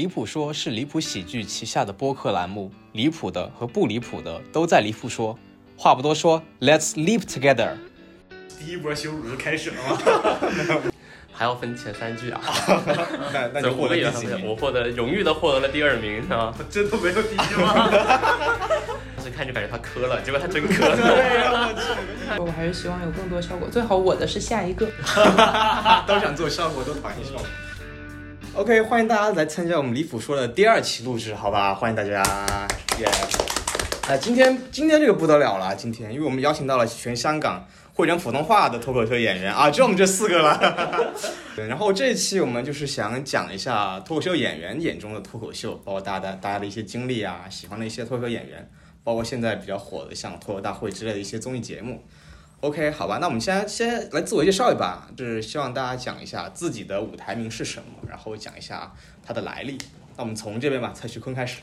离谱说是离谱喜剧旗下的播客栏目，离谱的和不离谱的都在离谱说。话不多说，Let's live together。第一波羞辱就开始了吗？还要分前三句啊！那那就获得第几我？获得荣誉的获得了第二名，是吧？真的没有第一吗？当时看就感觉他磕了，结果他真磕了。我还是希望有更多效果，最好我的是下一个。都想做效果，都讨厌效果。OK，欢迎大家来参加我们李府说的第二期录制，好吧？欢迎大家，耶、哎，今天今天这个不得了了，今天因为我们邀请到了全香港会讲普通话的脱口秀演员啊，就我们这四个了。对，然后这一期我们就是想讲一下脱口秀演员眼中的脱口秀，包括大家大家的一些经历啊，喜欢的一些脱口秀演员，包括现在比较火的像脱口大会之类的一些综艺节目。OK，好吧，那我们先先来自我介绍一把，就是希望大家讲一下自己的舞台名是什么，然后讲一下它的来历。那我们从这边吧，蔡徐坤开始。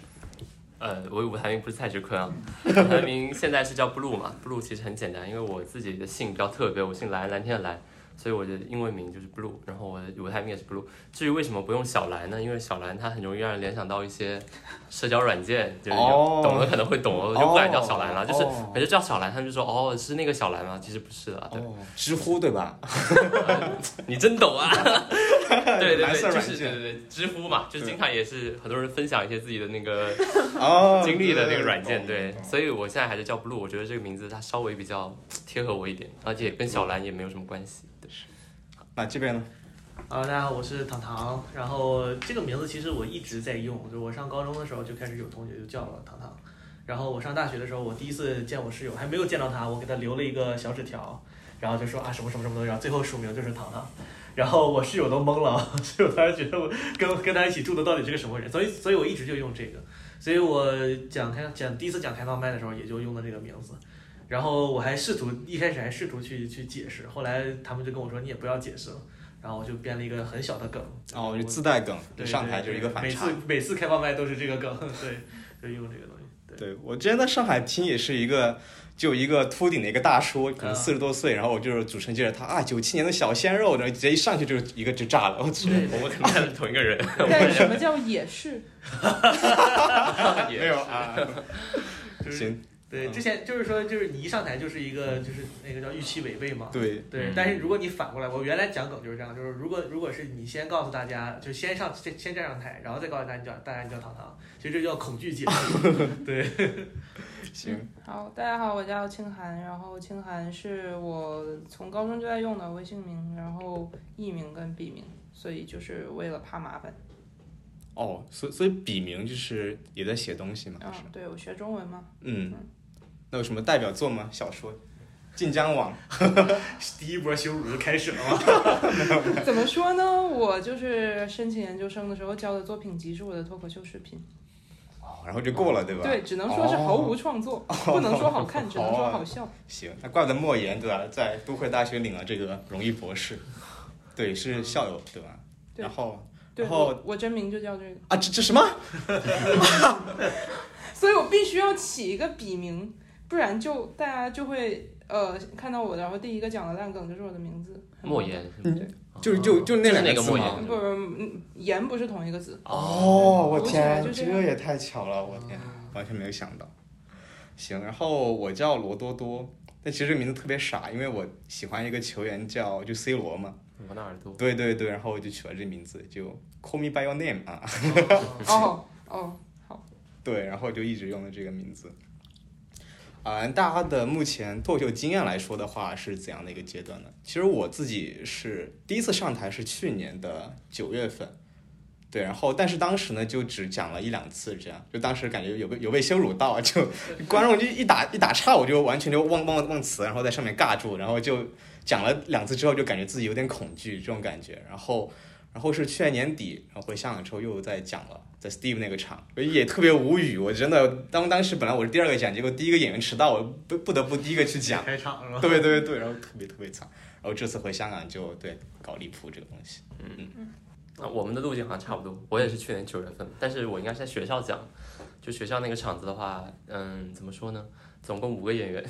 呃，我舞台名不是蔡徐坤啊，舞台名现在是叫 Blue 嘛，Blue 其实很简单，因为我自己的姓比较特别，我姓蓝，蓝天的蓝，所以我的英文名就是 Blue，然后我的舞台名也是 Blue。至于为什么不用小蓝呢？因为小蓝它很容易让人联想到一些社交软件，就是懂的可能会懂，我就不敢叫小蓝了，就是哦每次叫小蓝，他们就说哦是那个小蓝吗？其实不是的，知乎对吧？你真懂啊！对对对，就是对对对，知乎嘛，就经常也是很多人分享一些自己的那个哦，经历的那个软对件，对，懂所以我现在还是叫 Blue，我觉得这个名字它稍微比较贴合我一点，而且跟小蓝也没有什么关系。对，那这边呢？啊，大家好，我是糖糖。然后这个名字其实我一直在用，就我上高中的时候就开始有同学就叫我糖糖。然后我上大学的时候，我第一次见我室友，还没有见到他，我给他留了一个小纸条，然后就说啊什么什么什么的，然后最后署名就是糖糖。然后我室友都懵了，室友当时觉得我跟跟他一起住的到底是个什么人，所以所以我一直就用这个。所以我讲开讲第一次讲开放麦的时候，也就用的这个名字。然后我还试图一开始还试图去去解释，后来他们就跟我说你也不要解释了。然后我就编了一个很小的梗，哦，就自带梗，对上台就是一个反差每次。每次开放麦都是这个梗，对，就用这个东西。对，对我之前在上海听也是一个，就一个秃顶的一个大叔，可能啊四十多岁，然后我就是主持人介绍他啊，九七年的小鲜肉，然后直接一上去就一个就炸了，我去，对我们可能看的是同一个人，但什么叫也是？也 没有啊，行，对，嗯。之前就是说，就是你一上台就是一个就是那个叫预期违背嘛。对，对嗯，但是如果你反过来，我原来讲梗就是这样，就是如果如果是你先告诉大家，就先上先先站上台，然后再告诉大家你叫大家你叫糖糖，其实这叫恐惧解释。对，行，好，大家好，我叫清寒，然后清寒是我从高中就在用的微信名，然后艺名跟笔名，所以就是为了怕麻烦。哦，所以所以笔名就是也在写东西嘛，嗯，对我学中文嘛，嗯，那有什么代表作吗？小说，《晋江网》第一波羞辱就开始了吗。怎么说呢？我就是申请研究生的时候交的作品集是我的脱口秀视频，哦，然后就过了，对吧？对，只能说是毫无创作，不能说好看，只能说好笑。行，那怪不得莫言对吧，在都会大学领了这个荣誉博士，对，是校友对吧？对然后对，然后我我真名就叫这个，啊，这这什么？所以我必须要起一个笔名，不然就大家就会呃看到我，然后第一个讲的烂梗就是我的名字。莫言？对，就就就那两个莫字吗言？不嗯言不是同一个字。哦，我天，这也太巧了，我天，完全没有想到。行，然后我叫罗多多，但其实这个名字特别傻，因为我喜欢一个球员叫就 C 罗嘛，罗纳尔多。对对对，然后我就取了这名字，就 Call me by your name 啊，哦哦，好对，然后就一直用的这个名字。啊、大家的目前脱口秀经验来说的话，是怎样的一个阶段呢？其实我自己是第一次上台是去年的九月份，对，然后但是当时呢就只讲了一两次，这样就当时感觉有被有被羞辱到，就 观众就一打一打岔，我就完全就忘忘忘词，然后在上面尬住，然后就讲了两次之后就感觉自己有点恐惧这种感觉，然后然后是去年年底，然后回香港之后又在讲了，在 Steve 那个场，也特别无语，我真的当当时本来我是第二个讲，结果第一个演员迟到，我不不得不第一个去讲，开场是吧？对对对，然后特别特别惨，然后这次回香港就对搞离谱这个东西，嗯嗯那我们的路径好像差不多，我也是去年九月份，但是我应该是在学校讲，就学校那个场子的话，嗯，怎么说呢？总共五个演员，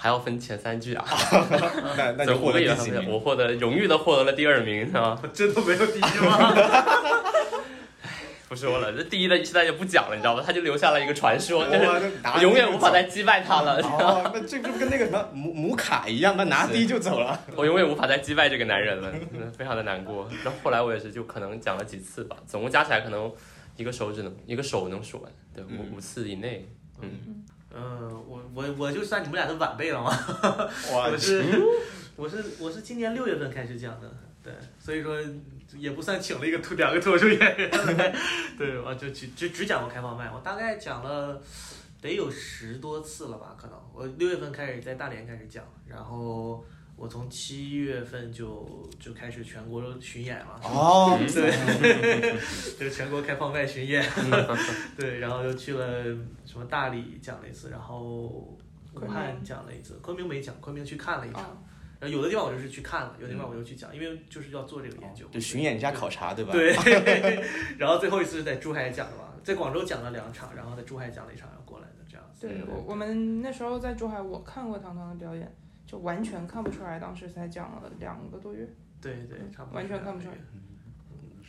还要分前三句啊。那那总共五个就获得，第几名？我获得荣誉的获得了第二名，是吧？真的没有第一吗？不说了，这第一的现在就不讲了，你知道吧？他就留下了一个传说，就是永远无法再击败他了。哦，那这不跟那个什么母母卡一样，那拿第一就走了。我永远无法再击败这个男人了，嗯非常的难过。然后后来我也是，就可能讲了几次吧，总共加起来可能一个手指能一个手能数完，对，嗯五五次以内。嗯，嗯，我我我就算你们俩的晚辈了嘛，哇 我是我是我是今年六月份开始讲的，对，所以说也不算请了一个脱两个脱口秀演员来，对，我就只只只讲过开放麦，我大概讲了得有十多次了吧，可能我六月份开始在大连开始讲，然后我从七月份就就开始全国巡演了，哦，对，就是全国开放麦巡演，对，然后又去了什么大理讲了一次，然后武昆汉明讲了一次，昆明没讲，昆明去看了一场，哦，然后有的地方我就是去看了，有的地方我就去讲，因为就是要做这个研究，就巡演加考察，对吧？对，然后最后一次是在珠海讲的嘛，在广州讲了两场，然后在珠海讲了一场，然后过来的这样子。对我我们那时候在珠海，我看过唐唐的表演，就完全看不出来，当时才讲了两个多月。对对，差不多完全看不出来。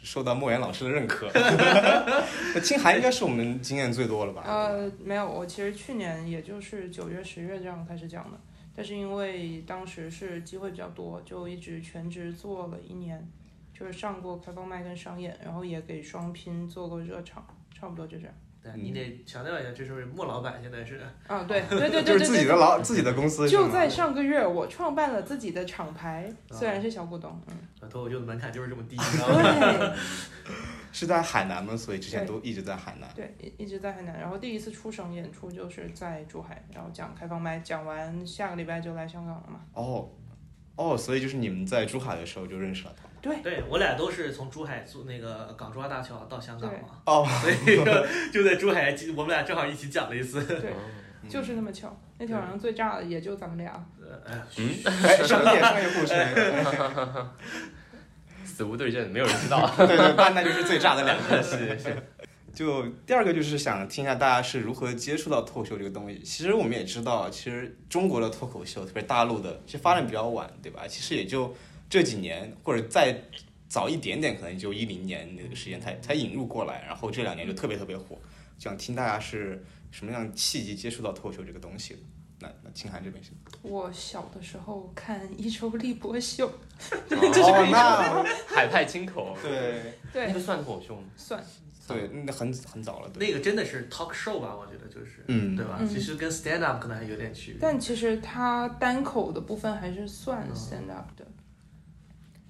受到莫言老师的认可。那青海应该是我们经验最多了吧？呃，没有，我其实去年也就是九月、十月这样开始讲的，但是因为当时是机会比较多，就一直全职做了一年，就是上过开放麦跟商演，然后也给双拼做过热场，差不多就这样。对你得强调一下，这是莫老板现在是啊，对对对对 就是自己的老自己的公司，就在上个月，我创办了自己的厂牌，虽然是小股东，嗯，脱口秀的门槛就是这么低？对 是在海南吗？所以之前都一直在海南。对，一一直在海南，然后第一次出省演出就是在珠海，然后讲开放麦，讲完下个礼拜就来香港了嘛。哦，哦，所以就是你们在珠海的时候就认识了他。对我俩都是从珠海坐那个港珠澳大桥到香港嘛，哦，所以说就在珠海，我们俩正好一起讲了一次。对，嗯就是那么巧，那天晚上最炸的也就咱们俩。嗯，商业商业故事，死无对证，没有人知道。对 对，那那就是最炸的两个。是是。就第二个就是想听一下大家是如何接触到脱口秀这个东西。其实我们也知道，其实中国的脱口秀，特别大陆的，其实发展比较晚，对吧？其实也就这几年，或者再早一点点，可能就一零年那个时间才才引入过来，然后这两年就特别特别火。想听大家是什么样的契机接触到脱口秀这个东西的？那那青涵这边是？我小的时候看一周立波秀，哦，那海派清口，对对那对，个算脱口秀吗？算对，那很很早了，那个真的是 talk show 吧？我觉得就是，嗯对吧？嗯其实跟 stand up 可能还有点区别。但其实它单口的部分还是算嗯 stand up 的。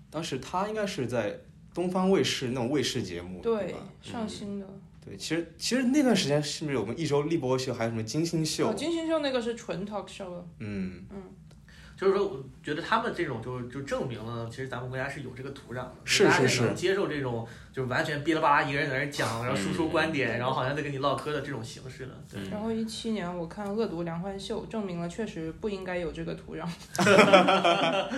当时他应该是在东方卫视那种卫视节目，对吧？，上新的。对，其实其实那段时间是不是有我们一周立波秀，还有什么金星秀？哦，金星秀那个是纯 talk show 了。嗯，就是说，我觉得他们这种就就证明了，其实咱们国家是有这个土壤的，是大家是是能接受这种就是完全哔哩吧啦一个人在那讲，然后输出观点，然后好像在跟你唠嗑的这种形式的。对，嗯然后一七年我看《恶毒梁欢秀》，证明了确实不应该有这个土壤。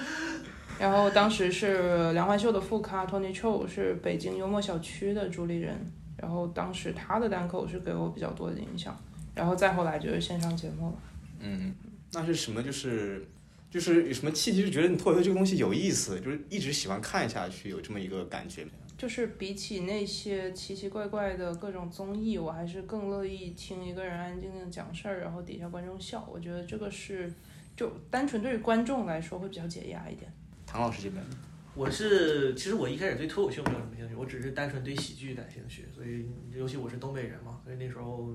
然后当时是梁欢秀的副咖 Tony Chou 是北京幽默小区的主理人，然后当时他的单口是给我比较多的影响，然后再后来就是线上节目了。嗯，那是什么？就是就是有什么契机，就觉得你脱口秀这个东西有意思，就是一直喜欢看下去，有这么一个感觉。就是比起那些奇奇怪怪的各种综艺，我还是更乐意听一个人安安静静讲事儿，然后底下观众笑。我觉得这个是就单纯对于观众来说会比较解压一点。唐老师这边，我是其实我一开始对脱口秀没有什么兴趣，我只是单纯对喜剧感兴趣，所以尤其我是东北人嘛，所以那时候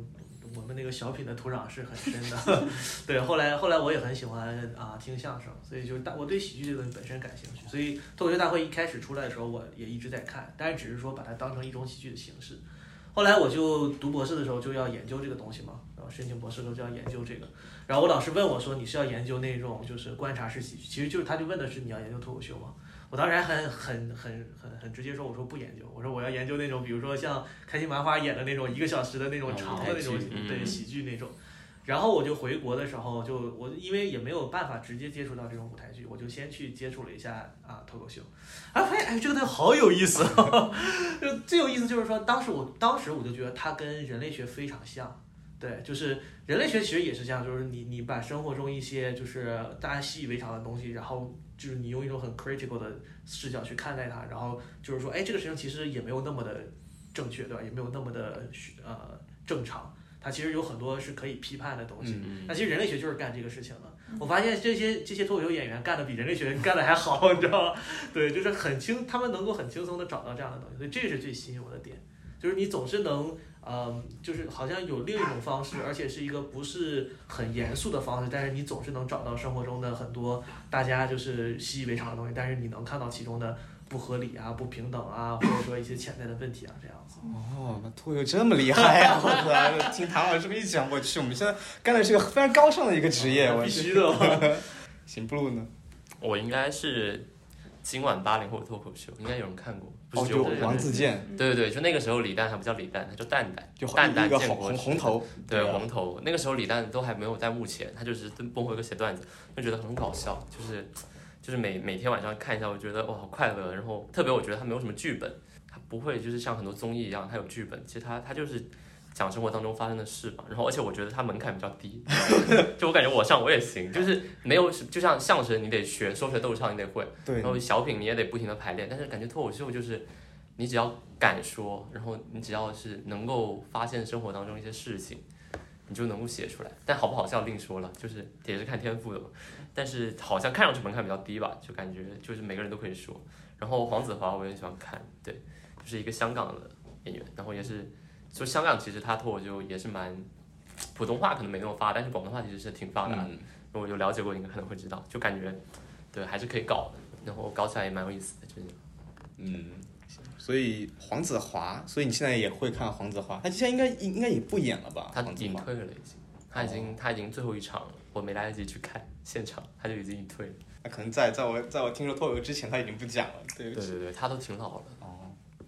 我们那个小品的土壤是很深的。对，后来后来我也很喜欢啊听相声，所以就是大我对喜剧这个本身感兴趣，所以脱口秀大会一开始出来的时候，我也一直在看，但是只是说把它当成一种喜剧的形式。后来我就读博士的时候就要研究这个东西嘛，申请博士的时候就要研究这个。然后我老师问我说：“你是要研究那种就是观察式喜剧？”其实就是他就问的是你要研究脱口秀吗？我当时还很很很很很直接说，我说不研究，我说我要研究那种比如说像开心麻花演的那种一个小时的那种哦长的那种对喜剧那种。然后我就回国的时候就我因为也没有办法直接接触到这种舞台剧，我就先去接触了一下啊脱口秀，啊发现哎这个东西好有意思、哦，就最有意思就是说当时我当时我就觉得它跟人类学非常像。对，就是人类学其实也是这样，就是你你把生活中一些就是大家习以为常的东西，然后就是你用一种很 critical 的视角去看待它，然后就是说，哎，这个事情其实也没有那么的，正确，对吧？也没有那么的呃正常。它其实有很多是可以批判的东西。嗯那其实人类学就是干这个事情的。我发现这些这些脱口秀演员干的比人类学干的还好，你知道吗？对，就是很轻，他们能够很轻松的找到这样的东西，所以这是最吸引我的点，就是你总是能。嗯，就是好像有另一种方式，而且是一个不是很严肃的方式，但是你总是能找到生活中的很多大家就是习以为常的东西，但是你能看到其中的不合理啊、不平等啊，或者说一些潜在的问题啊，这样子。哦，那脱口秀这么厉害呀、我操！听唐老师这么一讲，我去，我们现在干的是个非常高尚的一个职业，我必须的。行，blue 呢？我应该是今晚八零后脱口秀，应该有人看过，不哦，是只有我就王自健，对对对，就那个时候李诞还不叫李诞，他叫蛋蛋，就蛋蛋建国红红头，对啊红头。那个时候李诞都还没有在幕前，他就是蹦回个写段子，就觉得很搞笑，就是就是每每天晚上看一下，我觉得哇好快乐。然后特别我觉得他没有什么剧本，他不会就是像很多综艺一样，他有剧本，其实他他就是。讲生活当中发生的事嘛，然后而且我觉得它门槛比较低，就我感觉我上我也行，就是没有就像相声你得学说学逗唱你得会，对然，后小品你也得不停的排练，但是感觉脱口秀就是，你只要敢说，然后你只要是能够发现生活当中一些事情，你就能够写出来。但好不好笑另说了，就是也是看天赋的嘛。但是好像看上去门槛比较低吧，就感觉就是每个人都可以说。然后黄子华我也喜欢看，对，就是一个香港的演员，然后也是，就香港其实他脱口秀也是蛮，普通话可能没那么发达，但是广东话其实是挺发达的。嗯，我有了解过，你可能会知道，就感觉，对，还是可以搞的，然后搞起来也蛮有意思的，就是。嗯，所以黄子华，所以你现在也会看黄子华，他现在应该应该也不演了吧？他隐退了已经，他已经、他已经最后一场了，我没来得及去看现场，他就已经隐退了。那可能在在我在我听说脱口秀之前他已经不讲了，对对对对，他都挺老了。哦，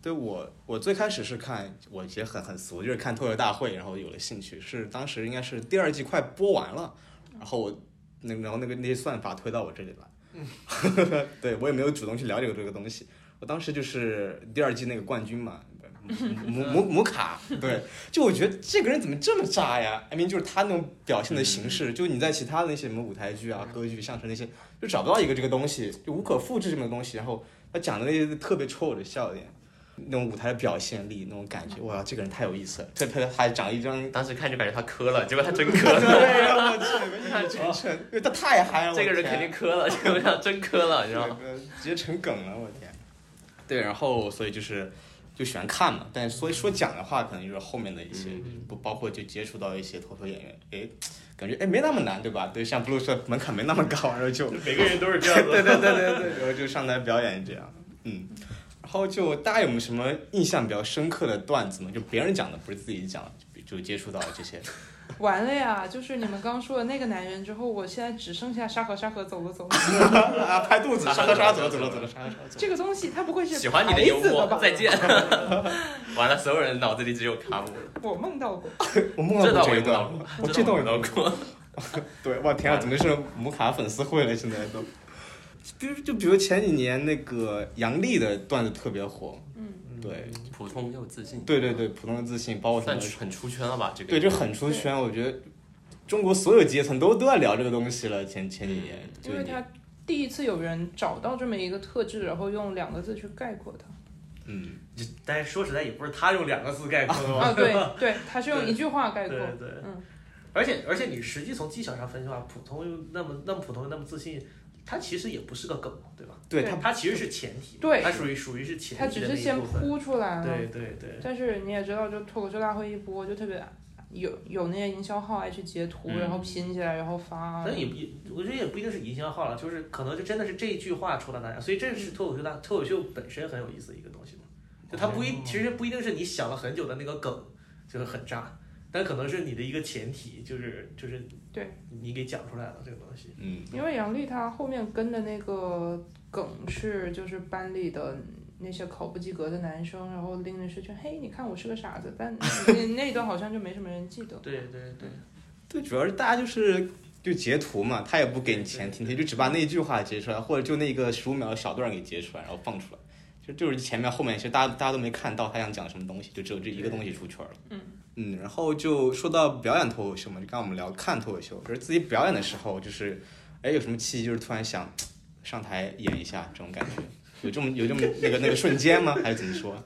对我我最开始是看，我也很很俗，就是看脱口秀大会，然后有了兴趣，是当时应该是第二季快播完了，然后我那然后那个那些算法推到我这里来，对我也没有主动去了解过这个东西，我当时就是第二季那个冠军嘛。姆姆姆卡，对，就我觉得这个人怎么这么渣呀？I mean，就是他那种表现的形式，就你在其他的那些什么舞台剧啊、歌剧、相声那些，就找不到一个这个东西，就无可复制这么个东西。然后他讲的那些特别戳我的笑点，那种舞台的表现力，那种感觉，哇，这个人太有意思了。特别他还长一张，当时看就感觉他磕了，结果他真磕了，对呀，我去，一语成谶，因为他太嗨了。这个人肯定磕了，结果他真磕了，你知道吗？直接成梗了，我天。对，然后所以就是就喜欢看嘛，但是所以说讲的话，可能就是后面的一些，不包括就接触到一些脱口演员，哎，感觉哎没那么难，对吧？对，像 blue 说门槛没那么高，然后就每个人都是这样 对。对对对对，然后就上台表演这样，嗯。然后就大家有没有什么印象比较深刻的段子呢？就别人讲的，不是自己讲的，就就接触到这些。完了呀！就是你们刚说的那个男人之后，我现在只剩下沙河沙河走了走了。啊，拍肚子，沙沙沙，走了走了走了，沙沙沙走。这个东西他不会是喜欢你的幽默，吧？再见。完了，所有人脑子里只有卡姆，我梦到过。我梦到过这一段我也梦到，过，我这段我我梦到过。对，哇天啊，怎么是姆卡粉丝会了？现在都，比如就比如前几年那个杨笠的段子特别火，嗯，对，普通又自信，对对对，普通的自信，包括什么，算很出圈了吧？这个对，就很出圈。我觉得中国所有阶层都都在聊这个东西了。前前几年，因为他第一次有人找到这么一个特质，然后用两个字去概括它。嗯，但是说实在，也不是他用两个字概括的啊，对 对，他是用一句话概括对。对。嗯，而且而且你实际从技巧上分析的话，普通又那么那么普通又那么自信，它其实也不是个梗，对吧？对对他它其实是前提，对它属于属于是前提的那只是先。铺出来了。对对对。但是你也知道，就脱口秀大会一播，就特别有有那些营销号爱去截图，嗯然后拼起来，然后发。但也不也，我觉得也不一定是营销号了，就是可能就真的是这一句话戳到大家，所以这是脱口秀大脱口秀本身很有意思的一个东西嘛。就它不一，其实不一定是你想了很久的那个梗，就是很炸，但可能是你的一个前提，就是就是对你给讲出来了这个东西。嗯，因为杨笠她后面跟的那个梗是，就是班里的那些考不及格的男生，然后拎着试卷，嘿，你看我是个傻子，但那 那一段好像就没什么人记得。对对对，对，主要是大家就是就截图嘛，他也不给你前提，他就只把那句话截出来，或者就那个十五秒的小段给截出来，然后放出来。就就是前面后面其实大家大家都没看到他想讲什么东西，就只有这一个东西出圈了。嗯嗯，然后就说到表演脱口秀嘛，就刚刚我们聊看脱口秀，就是自己表演的时候，就是哎有什么契机，就是突然想上台演一下这种感觉，有这么有这么那个那个瞬间吗？还是怎么说？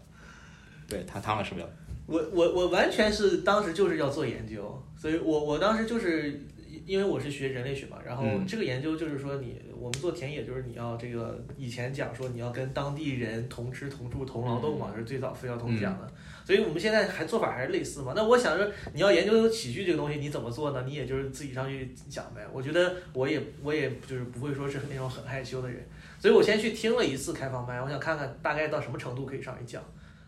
对，他唐老师比较我我我完全是当时就是要做研究，所以我我当时就是因为我是学人类学嘛，然后嗯。这个研究就是说你我们做田野就是你要这个以前讲说你要跟当地人同吃同住同劳动嘛，这是最早费孝通讲的，所以我们现在还做法还是类似嘛。那我想说你要研究喜剧这个东西，你怎么做呢？你也就是自己上去讲呗。我觉得我也我也就是不会说是那种很害羞的人，所以我先去听了一次开放麦，我想看看大概到什么程度可以上去讲。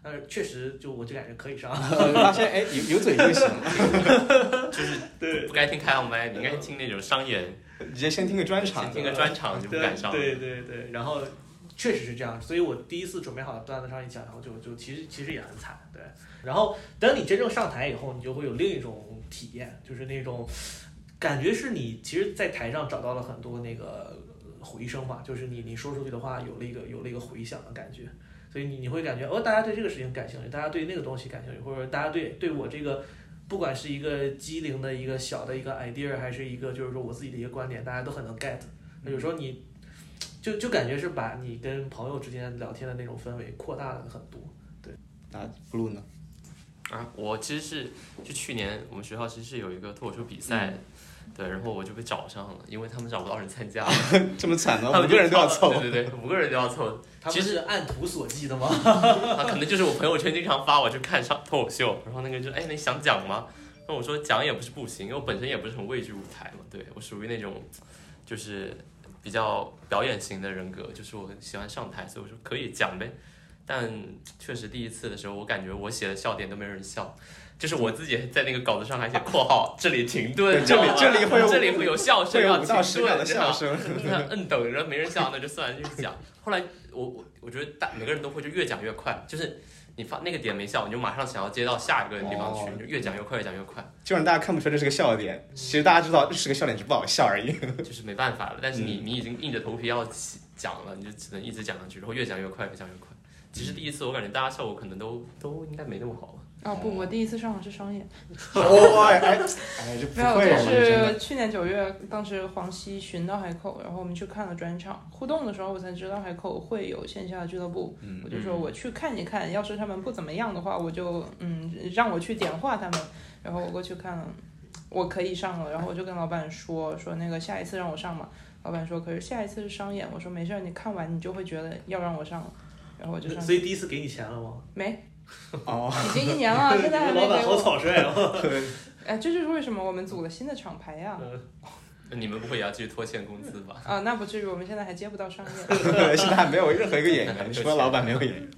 但是确实就我就感觉可以上。发现哎有有嘴就行，就是 对不该听开放麦，你应该听那种商演，直接先听个专场先，听个专场就不敢上。对对对，然后确实是这样，所以我第一次准备好的段子上一讲，然后就就其实其实也很惨，对。然后等你真正上台以后，你就会有另一种体验，就是那种感觉是你其实，在台上找到了很多那个回声嘛，就是你你说出去的话有了一个有了一个回响的感觉。所以你你会感觉哦，大家对这个事情感兴趣，大家对那个东西感兴趣，或者大家对对我这个，不管是一个机灵的一个小的一个 idea，还是一个就是说我自己的一个观点，大家都很能 get。那有时候你就就感觉是把你跟朋友之间聊天的那种氛围扩大了很多。对那 blue 呢？啊，我其实是就去年我们学校其实是有一个脱口秀比赛，嗯对，然后我就被找上了，因为他们找不到人参加，这么惨呢？他们五个人都要凑，对对对，五个人都要凑，其实是按图索骥的吗？啊，可能就是我朋友圈经常发我去看上脱口秀，然后那个就哎你想讲吗？那我说讲也不是不行，因为我本身也不是很畏惧舞台嘛，对我属于那种就是比较表演型的人格，就是我喜欢上台，所以我说可以讲呗。但确实第一次的时候，我感觉我写的笑点都没人笑，就是我自己在那个稿子上还写括号，这里停顿，这里这里会有 这里会有笑声，要停顿这样笑声。那摁等着没人笑，那就算了，继续讲。后来我我我觉得大每个人都会就越讲越快，就是你发那个点没笑，你就马上想要接到下一个地方去，就越讲越快，越讲越快，就让大家看不出来这是个笑点，其实大家知道这是个笑点，只是不好笑而已。就是没办法了。但是你、嗯你已经硬着头皮要讲了，你就只能一直讲下去，然后越讲越快，越讲越快。其实第一次我感觉大家效果可能都都应该没那么好。哦不，我第一次上的是商演，哇，哎哎，哎这不没有，会，就是去年九月，当时黄西巡到海口，然后我们去看了专场，互动的时候我才知道海口会有线下的俱乐部，嗯我就说我去看一看，要是他们不怎么样的话，我就嗯让我去点化他们，然后我过去看了，我可以上了，然后我就跟老板说说那个下一次让我上嘛，老板说可是下一次是商演，我说没事儿，你看完你就会觉得要让我上了，然后我就上，所以第一次给你钱了吗？没，哦，已经一年了，现在还没 老板好，草率啊！哎，这就是为什么我们组了新的厂牌呀。那你们不会也要继续拖欠工资吧？啊，那不至于，我们现在还接不到商业。现在还没有任何一个演员，除了老板没有演员。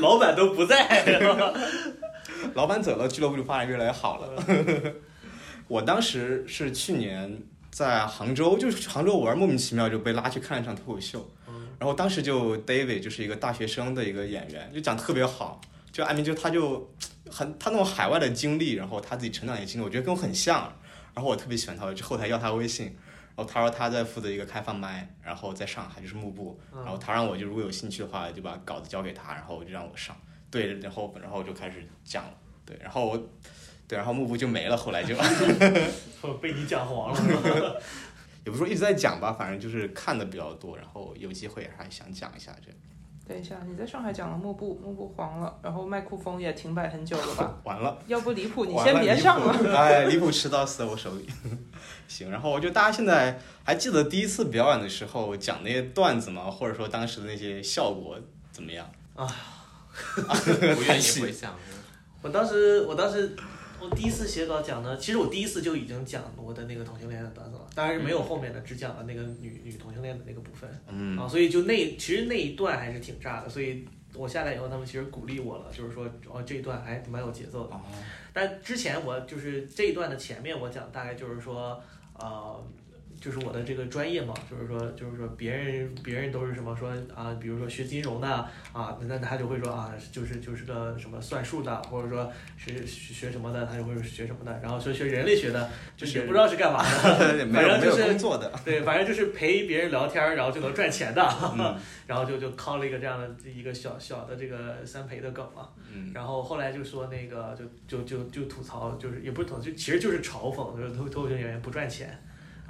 老板都不在，老板走了，俱乐部就发展越来越好了。我当时是去年在杭州，就是杭州玩，莫名其妙就被拉去看了一场脱口秀。然后当时就 David 就是一个大学生的一个演员，就讲得特别好。就艾明就他就很他那种海外的经历，然后他自己成长的经历，我觉得跟我很像。然后我特别喜欢他，我就后台要他微信。然后他说他在负责一个开放麦，然后在上海就是幕布，然后他让我就如果有兴趣的话，就把稿子交给他，然后就让我上。对，然后然后我就开始讲了。对，然后我，对，然后幕布就没了，后来就 被你讲黄了。也不是说一直在讲吧，反正就是看的比较多，然后有机会还想讲一下这。等一下，你在上海讲了幕布，幕布黄了，然后麦克风也停摆很久了吧？完了，要不离谱，你先别上了。了。离谱哎，离谱迟到死在我手里。行，然后我觉得大家现在还记得第一次表演的时候讲那些段子吗？或者说当时的那些效果怎么样？啊 不愿意回想。我当时，我当时，我第一次写稿讲的，其实我第一次就已经讲我的那个同性恋的段子了，当然是没有后面的，只讲了那个女女同性恋的那个部分。嗯啊，所以就那其实那一段还是挺炸的，所以我下来以后，他们其实鼓励我了，就是说哦这一段还蛮有节奏的。哦，但之前我就是这一段的前面我讲大概就是说，呃，就是我的这个专业嘛，就是说就是说别人别人都是什么说啊，比如说学金融的啊，那他就会说啊，就是就是个什么算术的，或者说是学什么的，他就会学什么的，然后说学人类学的，就是也不知道是干嘛的，反正就是工作的。对，反正就是陪别人聊天，然后就能赚钱的，嗯 然后就就靠了一个这样的一个小小的这个三陪的梗嘛。嗯然后后来就说那个就就就就吐槽，就是也不是吐槽，就其实就是嘲讽，就是脱脱口秀演员不赚钱，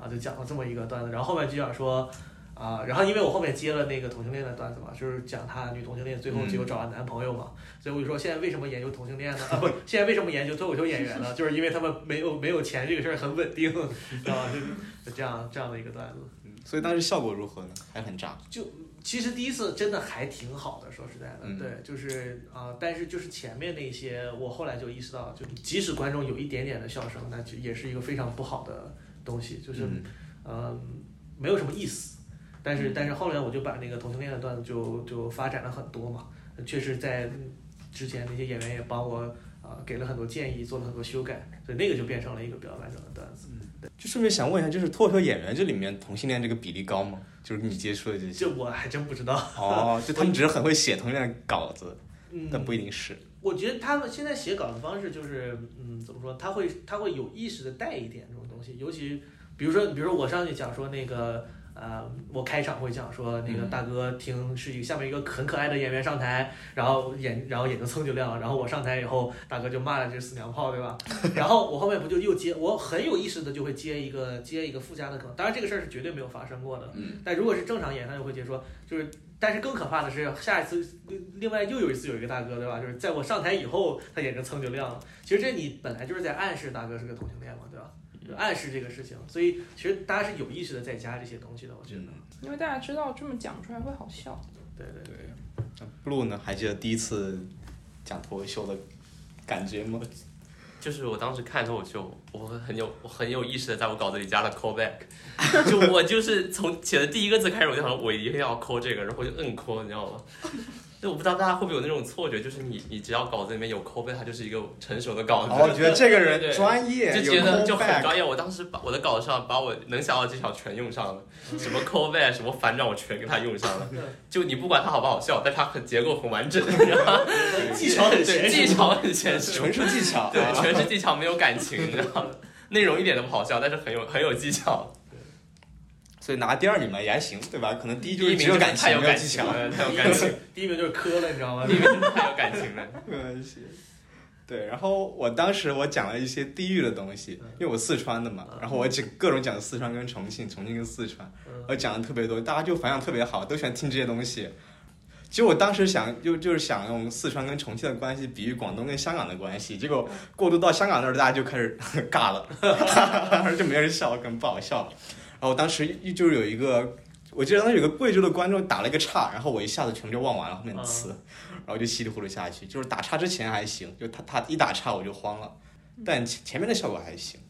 啊，就讲了这么一个段子。然后后面就想说，啊，然后因为我后面接了那个同性恋的段子嘛，就是讲她女同性恋最后结果找了男朋友嘛，所以我就说现在为什么研究同性恋呢？啊，不，现在为什么研究脱口秀演员呢？就是因为他们没有没有钱这个事儿很稳定，知道吧？就就这样这样的一个段子。所以当时效果如何呢？还很炸。就其实第一次真的还挺好的，说实在的，嗯对，就是啊、但是就是前面那些，我后来就意识到，就即使观众有一点点的笑声，那就也是一个非常不好的东西，就是嗯呃没有什么意思。但嗯是但是后来我就把那个同性恋的段子就就发展了很多嘛，确实在之前那些演员也帮我啊、给了很多建议，做了很多修改，所以那个就变成了一个比较完整的段子。就顺便想问一下，就是脱口秀演员这里面同性恋这个比例高吗？就是你接触的这些。这我还真不知道。哦，就他们只是很会写同性恋的稿子，嗯，但不一定是。我觉得他们现在写稿的方式就是，嗯，怎么说？他会他会有意识的带一点这种东西，尤其比如说，比如说我上去讲说那个，呃，我开场会讲说那个嗯大哥听是一个下面一个很可爱的演员上台，然后眼然后眼睛蹭就亮了，然后我上台以后，大哥就骂了这死娘炮，对吧？然后我后面不就又接，我很有意识的就会接一个接一个附加的梗，当然这个事儿是绝对没有发生过的，嗯，但如果是正常演，他就会接说，就是，但是更可怕的是，下一次另外又有一次有一个大哥，对吧？就是在我上台以后，他眼睛蹭就亮了。其实这你本来就是在暗示大哥是个同性恋嘛，对吧？就暗示这个事情，所以其实大家是有意识的在加这些东西的，我觉得。嗯，因为大家知道这么讲出来会好笑。对对对。那 blue 呢？还记得第一次讲脱口秀的感觉吗？就是我当时看脱口秀，我很有我很有意识的在我稿子里加了 callback，就我就是从写的第一个字开始，我就想我一定要 call 这个，然后就摁 call，你知道吗？就我不知道大家会不会有那种错觉，就是你你只要稿子里面有 callback，它就是一个成熟的稿子。哦，我觉得这个人对对专业，就觉得就很专专业。我当时把我的稿子上把我能想到的技巧全用上了，什么 callback，什么反转，我全给他用上了。就你不管它好不好笑，但它很结构很完整，你知道吗？技巧很对，娴技巧很娴熟，纯是技巧。对，全是技巧，没有感情，你知道吗？内容一点都不好笑，但是很有很有技巧。所以拿第二名嘛也还行，对吧？可能第一就是是只有感情，太有感没有技巧。情，太有感情，第一名就是磕了，你知道吗第？一名太有感情了。嗯，行。对，然后我当时我讲了一些地域的东西，因为我四川的嘛，然后我讲各种讲四川跟重庆，重庆跟四川，嗯我讲的特别多，大家就反响特别好，都喜欢听这些东西。其实我当时想就就是想用四川跟重庆的关系比喻广东跟香港的关系，结果过渡到香港那儿，大家就开始 尬了，就没人笑，可能不好笑。然后当时就是有一个，我记得当时有个贵州的观众打了一个岔，然后我一下子全部就忘完了后面的词，然后就稀里糊涂下去。就是打岔之前还行，就他他一打岔我就慌了，但前前面的效果还行。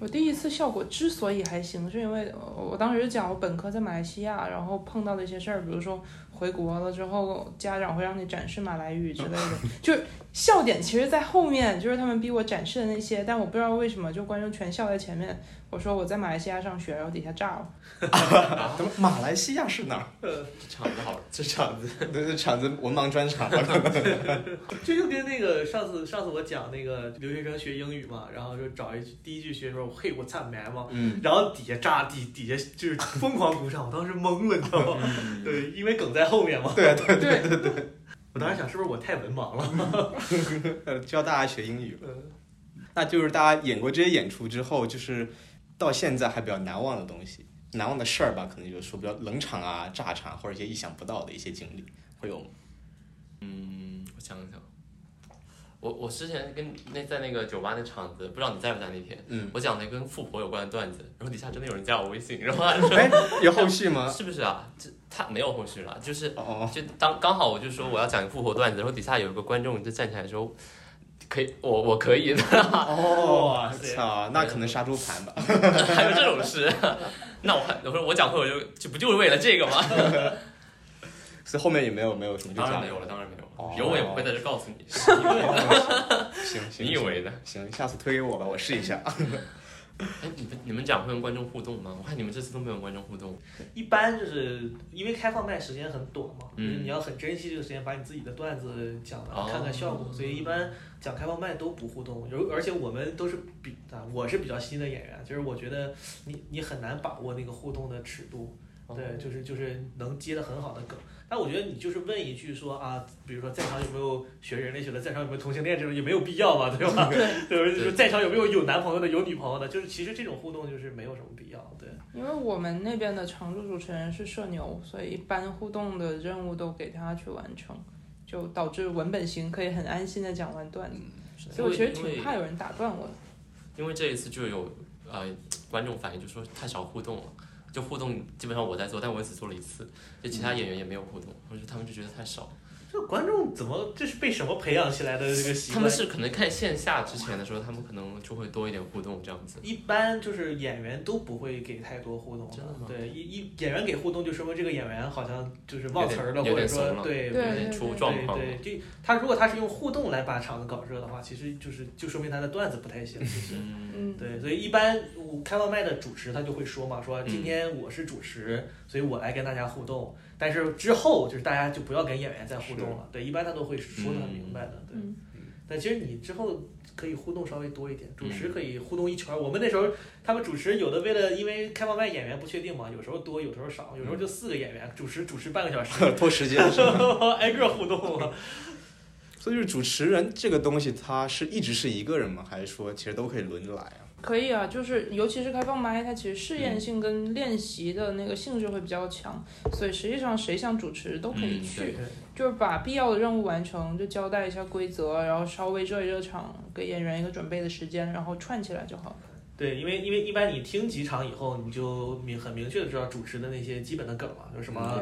我第一次效果之所以还行，是因为呃我当时讲我本科在马来西亚，然后碰到的一些事儿，比如说回国了之后，家长会让你展示马来语之类的，就是笑点其实在后面，就是他们逼我展示的那些，但我不知道为什么，就观众全笑在前面。我说我在马来西亚上学，然后底下炸了。怎么马来西亚是哪儿？这场子好，这场子对 对，场子文盲专场。这就跟那个上次上次我讲那个留学生学英语嘛，然后就找一句第一句学说嘿我操 man 嘛，嗯，然后底下炸底底下就是疯狂鼓掌，我当时懵了，你知道吗？对，因为梗在后面嘛。对对对对对，我当时想是不是我太文盲了？呃，教大家学英语。嗯那就是大家演过这些演出之后，就是到现在还比较难忘的东西，难忘的事儿吧，可能就是说比较冷场啊、炸场或者一些意想不到的一些经历，会有吗？嗯，我想想，我我之前跟那在那个酒吧那场子，不知道你在不在那天，嗯，我讲了一个跟富婆有关的段子，然后底下真的有人加我微信，然后他说 哎，有后续吗？是不是啊？这他没有后续了，就是哦，就当刚好我就说我要讲一个富婆段子，然后底下有一个观众就站起来说，可以，我我可以的，哦，哇塞操，那可能杀猪盘吧。还有这种事，那我还我说我讲脱口秀就不就是为了这个吗？所以后面也没有没有什么就讲当然没有了，当然没有哦了，有我也不会在这告诉你，行行，你以为的？行，下次推给我吧，我试一下。哎，你们你们讲会跟观众互动吗？我看你们这次都没有观众互动。一般就是因为开放麦时间很短嘛，嗯就是你要很珍惜这个时间，把你自己的段子讲完，哦看看效果，所以一般讲开放麦都不互动。有而且我们都是比啊，我是比较新的演员，就是我觉得你你很难把握那个互动的尺度。哦对，就是就是能接的很好的梗。但我觉得你就是问一句说啊，比如说在场有没有学人类学的，在场有没有同性恋这种也没有必要嘛，对吧？对，对，就是在场有没有有男朋友的，有女朋友的，就是其实这种互动就是没有什么必要，对。因为我们那边的常驻主持人是社牛，所以一般互动的任务都给他去完成，就导致文本型可以很安心的讲完段子。是的所以我其实挺怕有人打断我的。因为这一次就有呃观众反映，就说太少互动了，就互动基本上我在做，但我只做了一次，就其他演员也没有互动，我觉得他们就觉得太少。这观众怎么这是被什么培养起来的这个习惯他们？是可能看线下之前的时候，他们可能就会多一点互动这样子。一般就是演员都不会给太多互动真的吗对，一一演员给互动就说明这个演员好像就是忘词儿了，或者说对对有点出状况了对。对，就他如果他是用互动来把场子搞热的话，其实就是就说明他的段子不太行。其实对，所以一般我开外卖的主持他就会说嘛，说嗯今天我是主持，所以我来跟大家互动。但是之后就是大家就不要跟演员再互动了。对，一般他都会说的很明白的。对，嗯但其实你之后可以互动稍微多一点，主嗯持可以互动一圈儿。我们那时候他们主持有的为了因为开放麦演员不确定嘛，有时候多，有时候少，有时候就四个演员主持主持半个小时，拖时间？挨个互动了。所以就是主持人这个东西，他是一直是一个人吗？还是说其实都可以轮着来啊？可以啊，就是尤其是开放麦，它其实试验性跟练习的那个性质会比较强，所以实际上谁想主持都可以嗯去，就是把必要的任务完成，就交代一下规则，然后稍微热一热场，给演员一个准备的时间，然后串起来就好。对，因为因为一般你听几场以后，你就明很明确的知道主持的那些基本的梗了，就是什么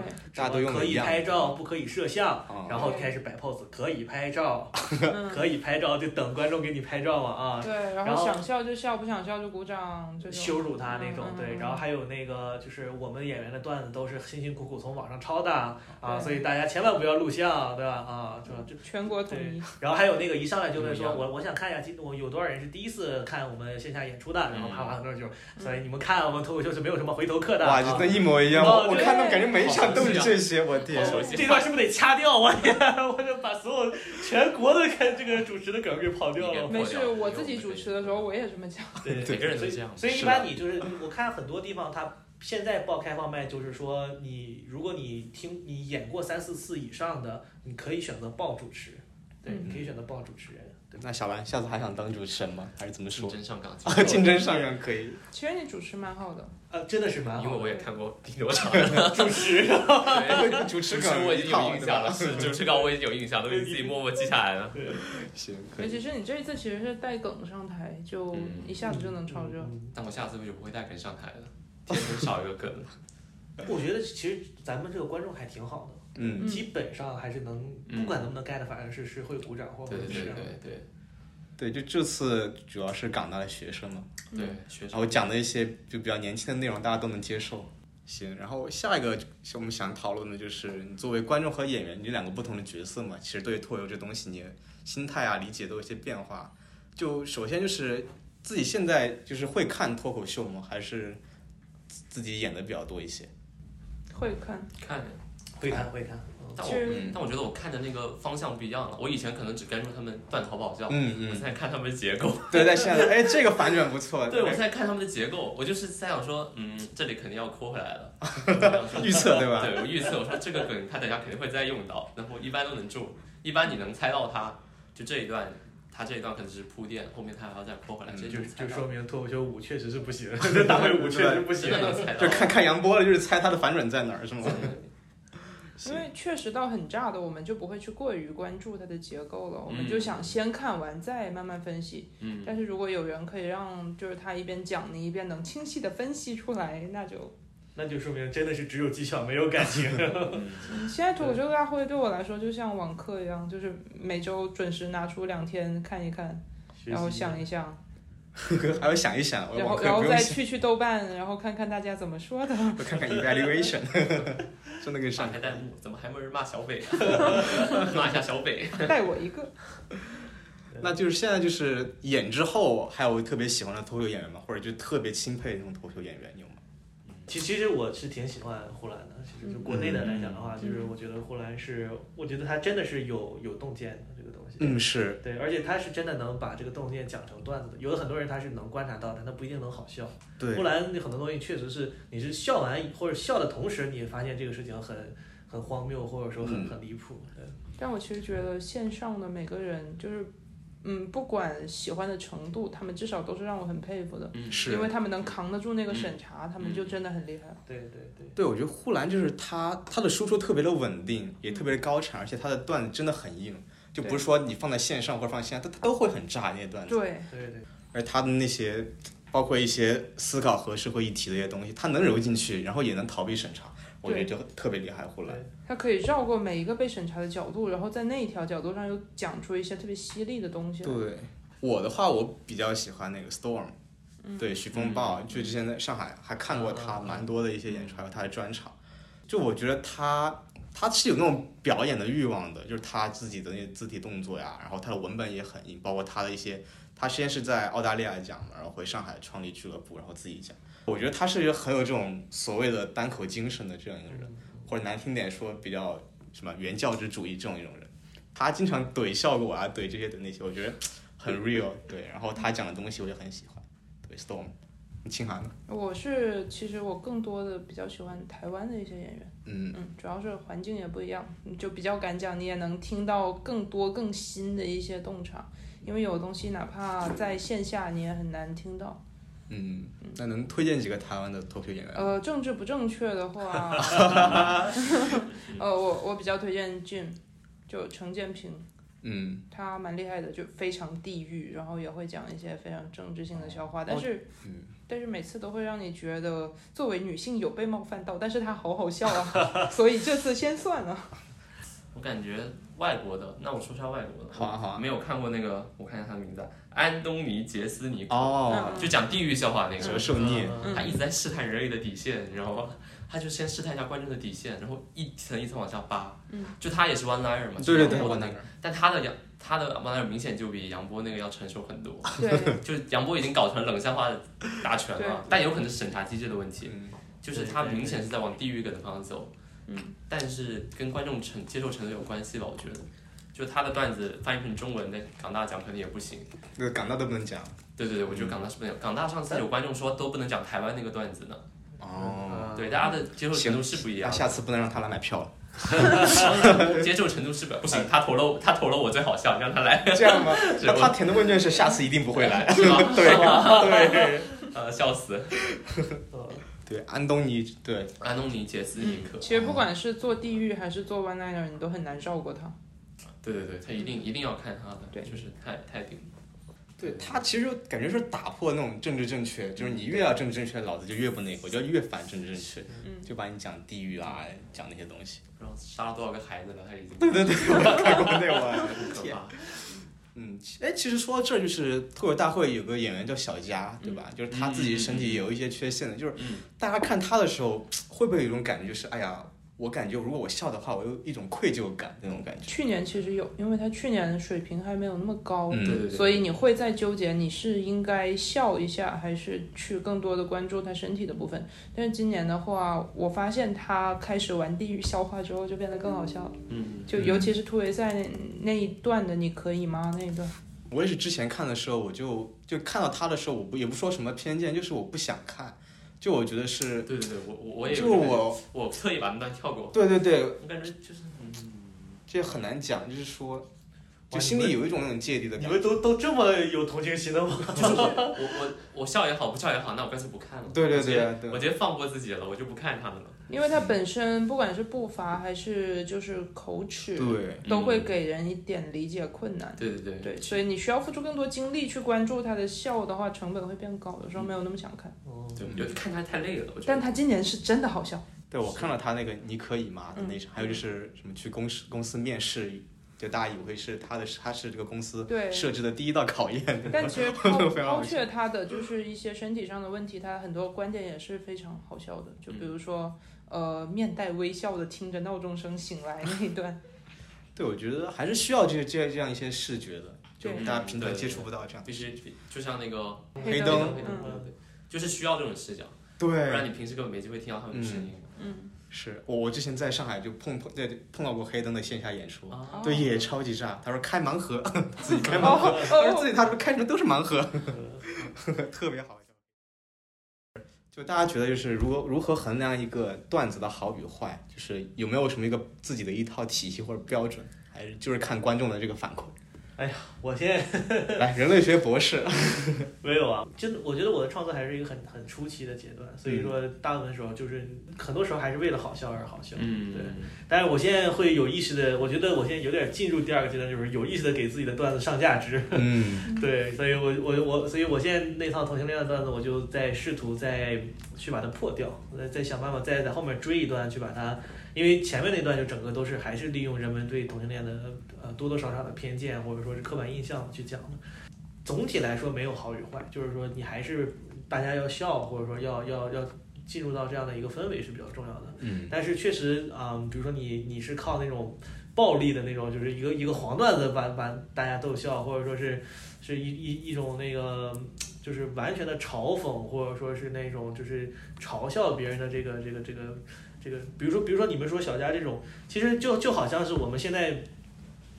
可以拍照，不可以摄像，啊然后开始摆 pose，可以拍照，嗯，可以拍照，就等观众给你拍照嘛啊。对，然然后后想笑就笑，不想笑就鼓掌，这种。羞辱他那种嗯，对，嗯然后还有那个就是我们演员的段子都是辛辛苦苦从网上抄的啊，所以大家千万不要录像，对吧？啊，就就全国统一。然后还有那个一上来就问说，我我想看一下今我有多少人是第一次看我们线下演出的，然后嗯啪啪很多就，所以你们看我们脱口秀是没有什么回头客的。哇，啊就跟一模一样。我我看到感觉每一场都是这些，我天！熟悉这段是不是得掐掉？我天，我就把所有全国的看这个主持的梗给跑掉了。没事，我自己主持的时候我也这么讲。对每个人都这样。所以一般你就是我看很多地方他现在报开放麦，就是说你如果你听你演过三四次以上的，你可以选择报主持，对，嗯你可以选择报主持人。对那小兰下次还想当主持人吗？还是怎么说？竞争上岗，啊，竞争上岗可以。其实你主持蛮好的，呃，真的是蛮好的。因为我也看过挺多场的，主持，对，主持主持我已经有印象了，是主持稿我已经有印象，都已经自己默默记下来了。行，可以。尤其是你这一次其实是带梗上台，就嗯一下子就能超热。嗯但我下次就不会带梗上台了，天生少一个梗。我觉得其实咱们这个观众还挺好的，嗯，基本上还是能，嗯。不管能不能 get，反正是是会鼓掌或者对对对是对对。对，就这次主要是港大的学生嘛，对，学然后讲的一些就比较年轻的内容，大家都能接受。行，然后下一个我们想讨论的就是，你作为观众和演员，你两个不同的角色嘛，其实对脱口秀这东西，你心态啊、理解都有一些变化。就首先就是自己现在就是会看脱口秀吗？还是自自己演的比较多一些？会看，看，会看会看，嗯但我嗯但我觉得我看的那个方向不一样了。我以前可能只关注他们段子好不好笑，嗯我现在看他们的结构。对，在现在，哎，这个反转不错。对，我现在看他们的结构，我就是在想说，嗯，这里肯定要抠回来了。预测对吧？对，我预测我说这个梗他等下肯定会再用到，然后一般都能中，一般你能猜到他，就这一段，他这一段可能只是铺垫，后面他还要再抠回来，嗯这就就说明脱口秀五确实是不行，这大会五确实不行就。看看杨波了，就是猜他的反转在哪儿，是吗？因为确实到很炸的，我们就不会去过于关注它的结构了，我们嗯就想先看完再慢慢分析。嗯，但是如果有人可以让就是他一边讲你一边能清晰的分析出来，那就那就说明真的是只有技巧没有感情。嗯现在脱口秀大会对我来说就像网课一样，就是每周准时拿出两天看一看，然后 想一想，还要想一想，然后然后再去去豆瓣，然后看看大家怎么说的。我看看 evaluation，真的给上上台弹幕，怎么还没人骂小北、啊？骂一下小北。带我一个，那就是现在就是演之后，还有特别喜欢的脱口秀演员吗？或者就特别钦佩的那种脱口秀演员，有吗？其其实我是挺喜欢呼兰的，其实就国内的来讲的话，就是我觉得呼兰是，我觉得他真的是有有洞见的西。嗯，是对，而且他是真的能把这个动念讲成段子的。有的很多人他是能观察到但，他不一定能好笑。对呼兰很多东西确实是，你是笑完或者笑的同时，你也发现这个事情很很荒谬，或者说很嗯很离谱。对，但我其实觉得线上的每个人就是，嗯，不管喜欢的程度，他们至少都是让我很佩服的，嗯，是因为他们能扛得住那个审查，他们就真的很厉害。对对对。对，我觉得呼兰就是他，他的输出特别的稳定，也特别的高产，而且他的段子真的很硬，就不是说你放在线上或者放在线下，他他都会很炸那些段子。对，对对，而他的那些，包括一些思考和社会议题的一些东西，他能揉进去，然后也能逃避审查，我觉得就特别厉害。胡兰，他可以绕过每一个被审查的角度，然后在那一条角度上又讲出一些特别犀利的东西。对我的话，我比较喜欢那个 Storm，、对徐风暴，嗯就之前在上海还看过他蛮多的一些演出，还有他的专场。就我觉得他他是有那种表演的欲望的，就是他自己的那些肢体动作呀，然后他的文本也很硬，包括他的一些，他先是在澳大利亚讲嘛，然后回上海创立俱乐部，然后自己讲。我觉得他是一个很有这种所谓的单口精神的这样一个人，或者难听点说比较什么原教旨主义这种一种人。他经常怼效果啊，怼这些的那些，我觉得很 real。对，然后他讲的东西我也很喜欢。对，Storm，清寒呢？我是其实我更多的比较喜欢台湾的一些演员，嗯，嗯，主要是环境也不一样，你就比较敢讲，你也能听到更多更新的一些洞察，因为有东西哪怕在线下你也很难听到。嗯，那能推荐几个台湾的脱口秀演员？呃，政治不正确的话，呃，我我比较推荐 Jim，就陈建平，嗯，他蛮厉害的，就非常地域，然后也会讲一些非常政治性的笑话，但是，嗯但是每次都会让你觉得作为女性有被冒犯到，但是他好好笑啊，所以这次先算了。我感觉外国的，那我说下外国的。好啊好啊没有看过那个，我看一下他的名字，安东尼·杰斯尼克，哦，就讲地狱笑话那折个。寿孽，嗯他一直在试探人类的底线，你知道吗？他就先试探一下观众的底线，然后一层一层往下扒。嗯，就他也是 one liner 嘛，对对对，那个，但他的杨他的 one liner 明显就比杨波那个要成熟很多。对，就是杨波已经搞成冷笑话大全对了，但有可能是审查机制的问题，嗯，就是他明显是在往地狱梗的方向走。嗯，但是跟观众承接受程度有关系吧，我觉得。就他的段子翻译成中文，在港大讲可能也不行。那个港大都不能讲。对对对，我觉得港大是不能讲。港大上次有观众说都不能讲台湾那个段子呢。哦，对，大家的接受程度是不一样那。下次不能让他来买票了。接受程度是不不行，他投了他投了我最好笑，让他来。这样吗？他填的问卷是下次一定不会来。是吗？对对呃，笑死。对，安东尼，对，安东尼·杰斯尼克，其实不管是做地狱还是做 one liner，你都很难绕过他。对对对，他一定一定要看他的，对就是太太顶了。对他其实感觉是打破那种政治正确，就是你越要政治正确，老子就越不那个，我就越反政治正确，嗯就把你讲地狱啊，讲那些东西。不知道杀了多少个孩子了，他已经。对对对，我看过那个，天。可怕。嗯，哎，其实说到这儿，就是脱口大会有个演员叫小佳，对吧？就是他自己身体有一些缺陷的，就是嗯大家看他的时候，会不会有一种感觉，就是哎呀，我感觉如果我笑的话，我有一种愧疚感那种感觉。去年其实有，因为他去年水平还没有那么高，嗯对对对。所以你会在纠结你是应该笑一下，还是去更多的关注他身体的部分。但是今年的话，我发现他开始玩地狱笑话之后，就变得更好笑了。嗯，就尤其是突围赛那那一段的，你可以吗？那一段，我也是之前看的时候，我就就看到他的时候，我不也不说什么偏见，就是我不想看，就我觉得是，对对对，我我我也有就我，我特意把那段跳过，对对对，我感觉就是嗯，这很难讲，就是说，就心里有一种那种芥蒂的你感觉。你们都都这么有同情心的吗？就是我我我我笑也好，不笑也好，那我干脆不看了。对对对对我直接放过自己了，我就不看他们了。因为他本身不管是步伐还是就是口齿，对，都会给人一点理解困难。对对对对，所以你需要付出更多精力去关注他的笑的话，成本会变高，有时候没有那么想看。哦对，有的看他太累了，我觉得。但他今年是真的好笑，对我看了他那个你可以吗的那嗯场，还有就是什么去公司公司面试，就大家以为是他的他是这个公司对设置的第一道考验。但其实 抛却他的就是一些身体上的问题，他很多观点也是非常好笑的，就比如说。呃，面带微笑的听着闹钟声醒来那一段，对，我觉得还是需要这这这样一些视觉的，就大家平常接触不到这样。必须就像那个黑灯灯黑灯嗯，对，就是需要这种视角。对不，然你平时根本没机会听到他们的声音。嗯，是我我之前在上海就碰碰在碰到过黑灯的线下演出，啊，对，也超级炸。他说开盲盒，自己开盲盒，哦他说自己他说开什么都是盲盒，特别好笑。就大家觉得就是如何如何衡量一个段子的好与坏，就是有没有什么一个自己的一套体系或者标准，还是就是看观众的这个反馈。我现在 来，人类学博士，没有啊，真的，我觉得我的创作还是一个很很初期的阶段，所以说嗯大部分时候就是很多时候还是为了好笑而好笑。嗯，对。但是我现在会有意识的，我觉得我现在有点进入第二个阶段，就是有意识的给自己的段子上价值。嗯 对，所以我我我，所以我现在那套同性恋的段子，我就在试图再去把它破掉，我在在想办法再在后面追一段去把它，因为前面那段就整个都是还是利用人们对同性恋的呃多多少少的偏见或者说是刻板印象去讲的。总体来说没有好与坏，就是说你还是大家要笑，或者说要要要进入到这样的一个氛围是比较重要的。嗯但是确实啊、嗯比如说你你是靠那种暴力的那种，就是一个一个黄段子把把大家逗笑，或者说是是一一一种那个就是完全的嘲讽，或者说是那种就是嘲笑别人的这个这个这个这个，比如说比如说你们说小佳这种，其实就就好像是我们现在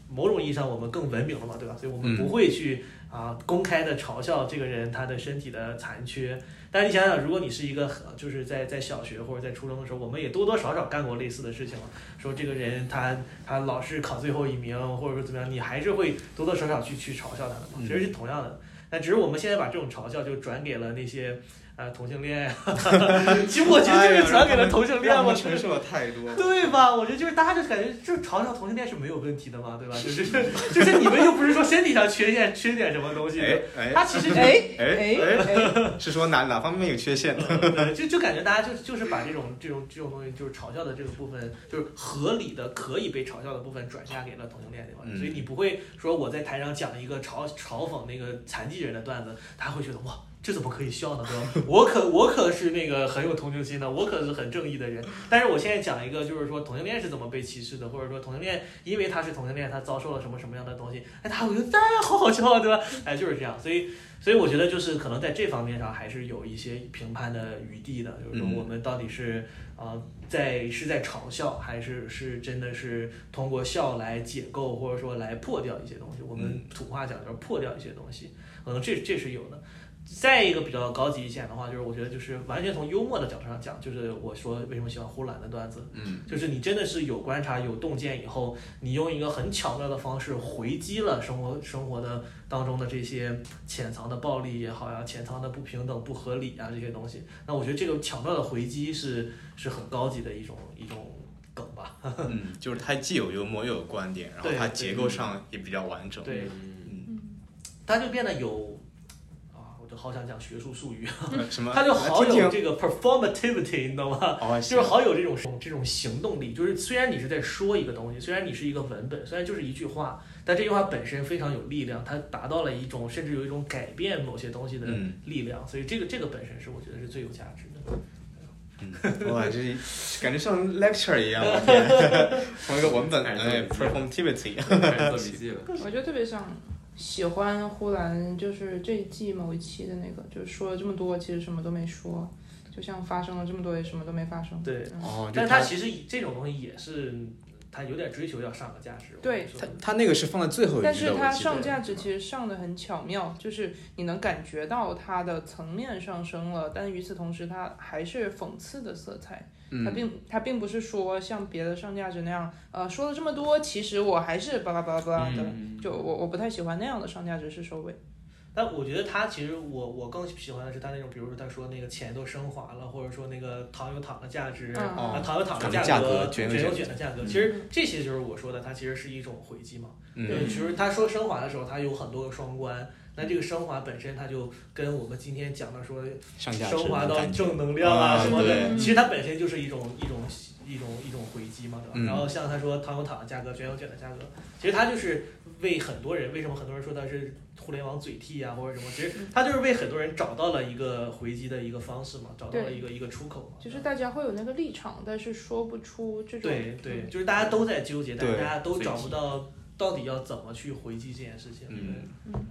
某种意义上我们更文明了嘛，对吧？所以我们嗯不会去啊、公开的嘲笑这个人他的身体的残缺。但是你想想，如果你是一个很就是在在小学或者在初中的时候，我们也多多少少干过类似的事情了。说这个人他他老是考最后一名，或者说怎么样，你还是会多多少少去去嘲笑他的嘛，嗯其实是同样的。但只是我们现在把这种嘲笑就转给了那些呃同性恋呀，其实我觉得就是转给了同性恋嘛承受了太多。对吧？我觉得就是大家就感觉就是嘲笑同性恋是没有问题的嘛，对吧？就是就是你们又不是说身体上缺陷缺点什么东西，哎哎他其实哎哎哎是说哪哪方面有缺陷？对，就就感觉大家就就是把这种这种这种东西，就是嘲笑的这个部分，就是合理的可以被嘲笑的部分转嫁给了同性恋这方面，嗯所以你不会说我在台上讲一个嘲嘲讽那个残疾人的段子，他会觉得哇。这怎么可以笑呢？对吧？我可我可是那个很有同情心的，我可是很正义的人。但是我现在讲一个，就是说同性恋是怎么被歧视的，或者说同性恋因为他是同性恋，他遭受了什么什么样的东西，哎，他我觉得哎好好笑，对吧？哎，就是这样。所以所以我觉得就是可能在这方面上还是有一些评判的余地的，就是说嗯我们到底是啊、呃在是在嘲笑，还是是真的是通过笑来解构，或者说来破掉一些东西。我们嗯土话讲就是破掉一些东西，可能这这是有的。再一个比较高级一点的话，就是我觉得就是完全从幽默的角度上讲，就是我说为什么喜欢呼兰的段子，嗯就是你真的是有观察、有洞见以后，你用一个很巧妙的方式回击了生活生活的当中的这些潜藏的暴力也好呀、潜藏的不平等、不合理啊这些东西。那我觉得这个巧妙的回击是是很高级的一种一种梗吧。嗯，就是它既有幽默又有观点，然后它结构上也比较完整。对，嗯它就变得有好想讲学术术语，啊 什么？他就好有这个 performativity，你懂吗？哦，就是好有这种这种行动力，就是虽然你是在说一个东西，虽然你是一个文本，虽然就是一句话，但这句话本身非常有力量，它达到了一种甚至有一种改变某些东西的嗯力量，所以这个这个本身是我觉得是最有价值的。嗯，哇，这感觉像 lecture 一样，我天，同一个文本，开始做哎笔记了，performativity，开始做笔记了。我觉得特别像喜欢呼兰，就是这一季某一期的那个，就是说了这么多，其实什么都没说，就像发生了这么多，也什么都没发生。对，嗯哦，但他其实这种东西也是他有点追求要上个价值。对我觉得它它那个是放在最后一但是它我记得上价值其实上的很巧妙，就是你能感觉到它的层面上升了，但与此同时，它还是讽刺的色彩。它嗯，并它并不是说像别的上价值那样，呃，说了这么多，其实我还是巴拉巴拉巴拉的。嗯就我我不太喜欢那样的上价值式收尾。但我觉得他其实我我更喜欢的是他那种，比如说他说那个钱都升华了，或者说那个躺有躺的价值，嗯啊躺有躺的糖的价格，卷有卷的价格。嗯其实这些就是我说的，它其实是一种回击嘛。对，嗯其实他说升华的时候，他有很多个双关。那这个升华本身，它就跟我们今天讲的说升华到正能量啊啊什么的，其实它本身就是一种一种一种一种回击嘛，对吧？嗯然后像他说糖有糖的价格，卷有卷的价格，其实它就是为很多人，为什么很多人说它是互联网嘴替啊或者什么，其实它就是为很多人找到了一个回击的一个方式嘛，找到了一个一个出口嘛。就是大家会有那个立场，但是说不出这种。对对，就是大家都在纠结，但是大家都找不到到底要怎么去回击这件事情。嗯对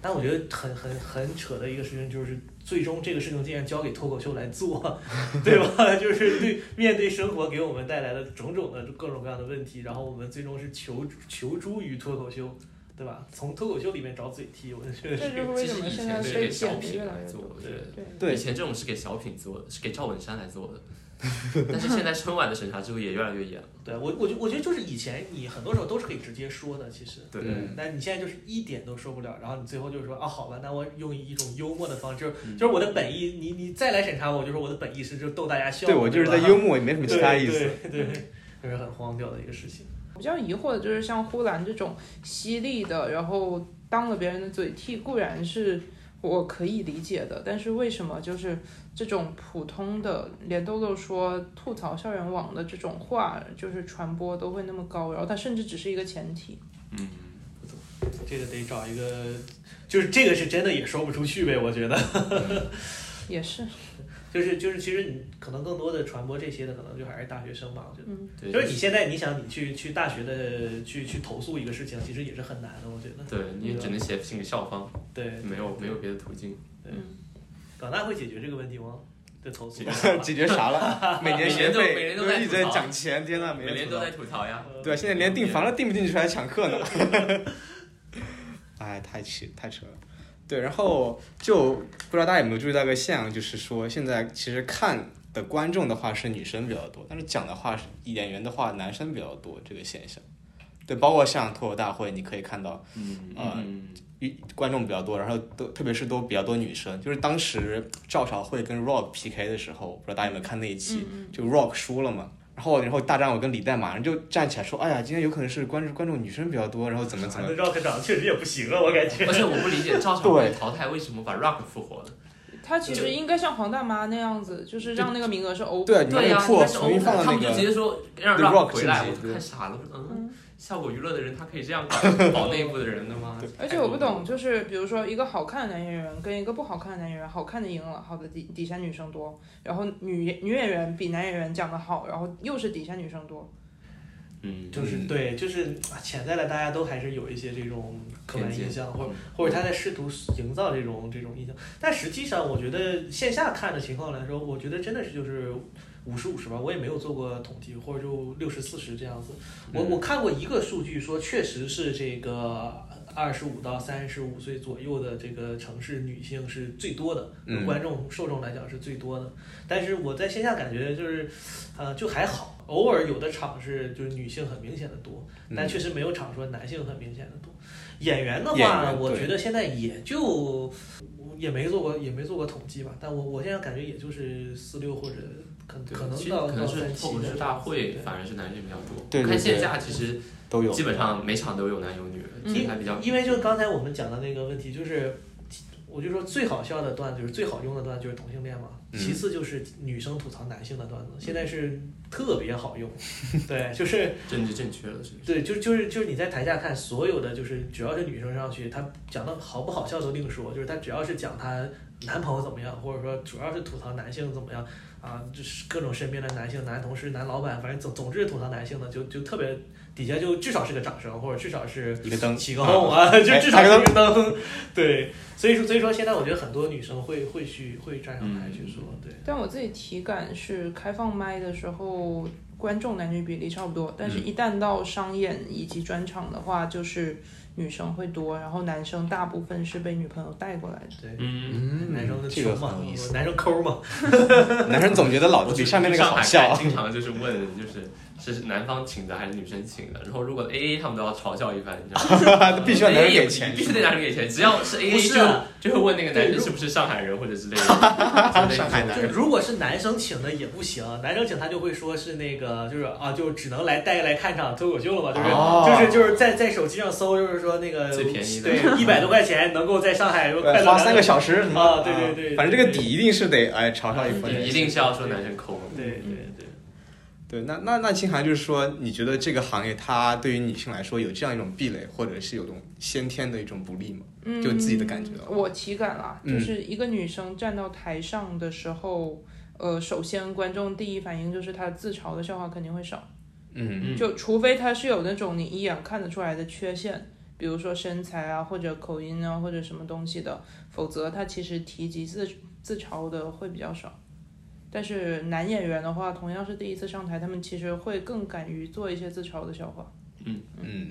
但我觉得很很很扯的一个事情就是，最终这个事情竟然交给脱口秀来做，对吧？就是对面对生活给我们带来的种种的各种各样的问题，然后我们最终是求求助于脱口秀，对吧？从脱口秀里面找嘴替，我觉得这就是为什么其实以现在被前是给小品来做多，。我觉得对，对以前这种是给小品做的，是给赵本山来做的。但是现在春晚的审查制度也越来越严了。对我我觉我觉得就是以前你很多时候都是可以直接说的，其实。对嗯但你现在就是一点都说不了，然后你最后就是说啊，好吧，那我用一种幽默的方式，就是嗯就是我的本意，你你再来审查我，我就说我的本意是就逗大家笑。对我就是在幽默，也没什么其他意思。对对对，这是很荒谬的一个事情。比较疑惑的就是像呼兰这种犀利的，然后当了别人的嘴替，固然是我可以理解的，但是为什么就是这种普通的，连豆豆说吐槽校园网的这种话，就是传播都会那么高，然后它甚至只是一个前提。嗯，这个得找一个，就是这个是真的也说不出去呗，我觉得。也是，就是就是，其实你可能更多的传播这些的，可能就还是大学生吧，我觉得。嗯，就是你现在你想你去去大学的去去投诉一个事情，其实也是很难的，我觉得。对你也只能写信给校方，对，没有没有别的途径。对嗯，港大会解决这个问题吗？对投诉。解决啥了？每 年学每费年都每年都在一直在涨钱，天呐，每年都在吐槽呀。对，现在连订房都订不进去，还抢课呢。哎，太气太扯了。对，然后就不知道大家有没有注意到一个现象，就是说现在其实看的观众的话是女生比较多，但是讲的话是演员的话男生比较多这个现象。对，包括像脱口大会，你可以看到嗯呃观众比较多，然后都特别是都比较多女生。就是当时赵小慧跟 Rock PK 的时候，不知道大家有没有看那一期，嗯就 Rock 输了嘛。然后，然后大张伟跟李诞马上就站起来说：“哎呀，今天有可能是观众观众女生比较多，然后怎么怎么 那 Rock 长得确实也不行啊，我感觉。而且我不理解赵小伟淘汰为什么把 Rock 复活了。他其实应该像黄大妈那样子，就是让那个名额是 open 对对呀，那个破但是重新放到他那个们就直接说让 Rock 回来，我都看傻了。我说嗯嗯，效果娱乐的人他可以这样搞搞内部的人的吗？而且我不懂，就是比如说一个好看的男演员跟一个不好看的男演员，好看的赢了，好的底底下女生多，然后女女演员比男演员讲的好，然后又是底下女生多，嗯，就是对，就是啊潜在的大家都还是有一些这种刻板印象，或者嗯。或者他在试图营造这种这种印象，但实际上我觉得线下看的情况来说，我觉得真的是就是五十五十吧，我也没有做过统计，或者就六十四十这样子。我嗯我看过一个数据说，确实是这个二十五到三十五岁左右的这个城市女性是最多的，嗯观众受众来讲是最多的。但是我在线下感觉就是，呃，就还好，偶尔有的场是就是女性很明显的多，但嗯确实没有场说男性很明显的多。演员的话，我觉得现在也就也没做过也没做过统计吧，但我我现在感觉也就是四六或者可对可能到到可能是脱口秀大会对反而是男生比较多。对对对看线下其实都有，基本上每场都有男有女，还比较因为就刚才我们讲的那个问题，就是我就说最好笑的段子就是最好用的段子就是同性恋嘛，嗯其次就是女生吐槽男性的段子，现在是特别好用，对，就是 政治正确了，是？对，就就是就是你在台下看所有的就是只要是女生上去，她讲的好不好笑都另说，就是她只要是讲她男朋友怎么样，或者说主要是吐槽男性怎么样啊，就是各种身边的男性、男同事、男老板，反正总总之吐槽男性的就就特别底下就至少是个掌声，或者至少是一个灯起个哄啊，就哎至少是一个灯，对，所以说所以说现在我觉得很多女生会会去会站上台去说，对，但我自己体感是开放麦的时候，观众男女比例差不多，但是一旦到商演以及专场的话，就是女生会多，然后男生大部分是被女朋友带过来的。对，嗯，嗯，男生的这个有意思。男生抠嘛，男生总觉得老子比上面那个好笑，经常就是问，就是是男方请的还是女生请的，然后如果 A A 他们都要嘲笑一番，你知道吗？必须要男人 AA 也给钱必须得男人给钱，只要是 A 不 A 就就会问那个男生是不是上海人或者之类的，上海男人。就如果是男生请的也不行，男生请他就会说是那个，就是啊，就只能来带来看场脱口秀了嘛，就是、哦。就是就是在在手机上搜，就是说那个最便宜的。对，一百多块钱能够在上海快花三个小时什么啊对对对对反正这个底一定是得哎嘲笑一番，一定是要说男生抠。对对对，那那那清涵就是说，你觉得这个行业它对于女性来说有这样一种壁垒，或者是有种先天的一种不利吗？嗯，就自己的感觉啊我体感啦，嗯就是一个女生站到台上的时候，呃，首先观众第一反应就是她自嘲的笑话肯定会少，嗯嗯就除非她是有那种你一眼看得出来的缺陷，比如说身材啊，或者口音啊，或者什么东西的，否则她其实提及自自嘲的会比较少。但是男演员的话，同样是第一次上台，他们其实会更敢于做一些自嘲的笑话。嗯嗯，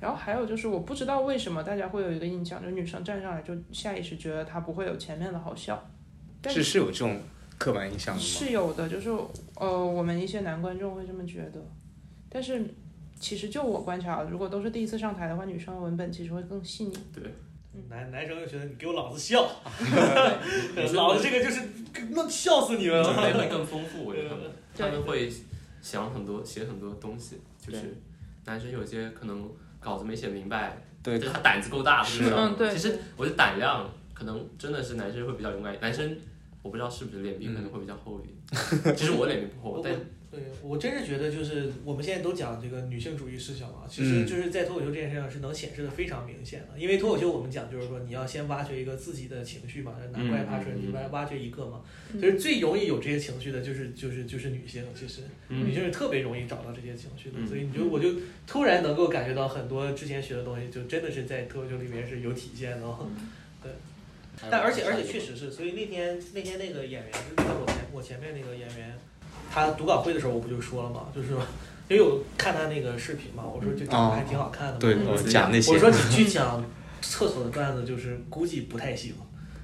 然后还有就是，我不知道为什么大家会有一个印象，就女生站上来就下意识觉得她不会有前面的好笑，但是是有这种刻板印象的吗？是有的，就是呃，我们一些男观众会这么觉得，但是其实就我观察，如果都是第一次上台的话，女生的文本其实会更细腻。男男生就觉得你给我老子笑 老子这个就是那笑死你们准备了。会更丰富，我觉得他们 他们会想很多，写很多东西，就是男生有些可能稿子没写明白，对就是他胆子够大，是不知道嗯对其实我觉得胆量可能真的是男生会比较勇敢，男生我不知道是不是脸皮可能会比较厚一点，其实我脸皮不厚，但对我真是觉得，就是我们现在都讲这个女性主义思想嘛，其实嗯就是在脱口秀这件事上是能显示的非常明显的。因为脱口秀我们讲就是说，你要先挖掘一个自己的情绪嘛，难怪爬纯嗯你挖挖掘一个嘛。嗯其实最容易有这些情绪的就是就是就是女性，其实嗯女性是特别容易找到这些情绪的，嗯所以你就我就突然能够感觉到很多之前学的东西，就真的是在脱口秀里面是有体现的 对。但而且而且确实是，所以那天那天那个演员，就是我前我前面那个演员，他读稿会的时候我不就说了嘛，就是因为我看他那个视频嘛，我说就长得还挺好看的嘛，对，嗯我讲那些，我说你去讲厕所的段子，就是估计不太行。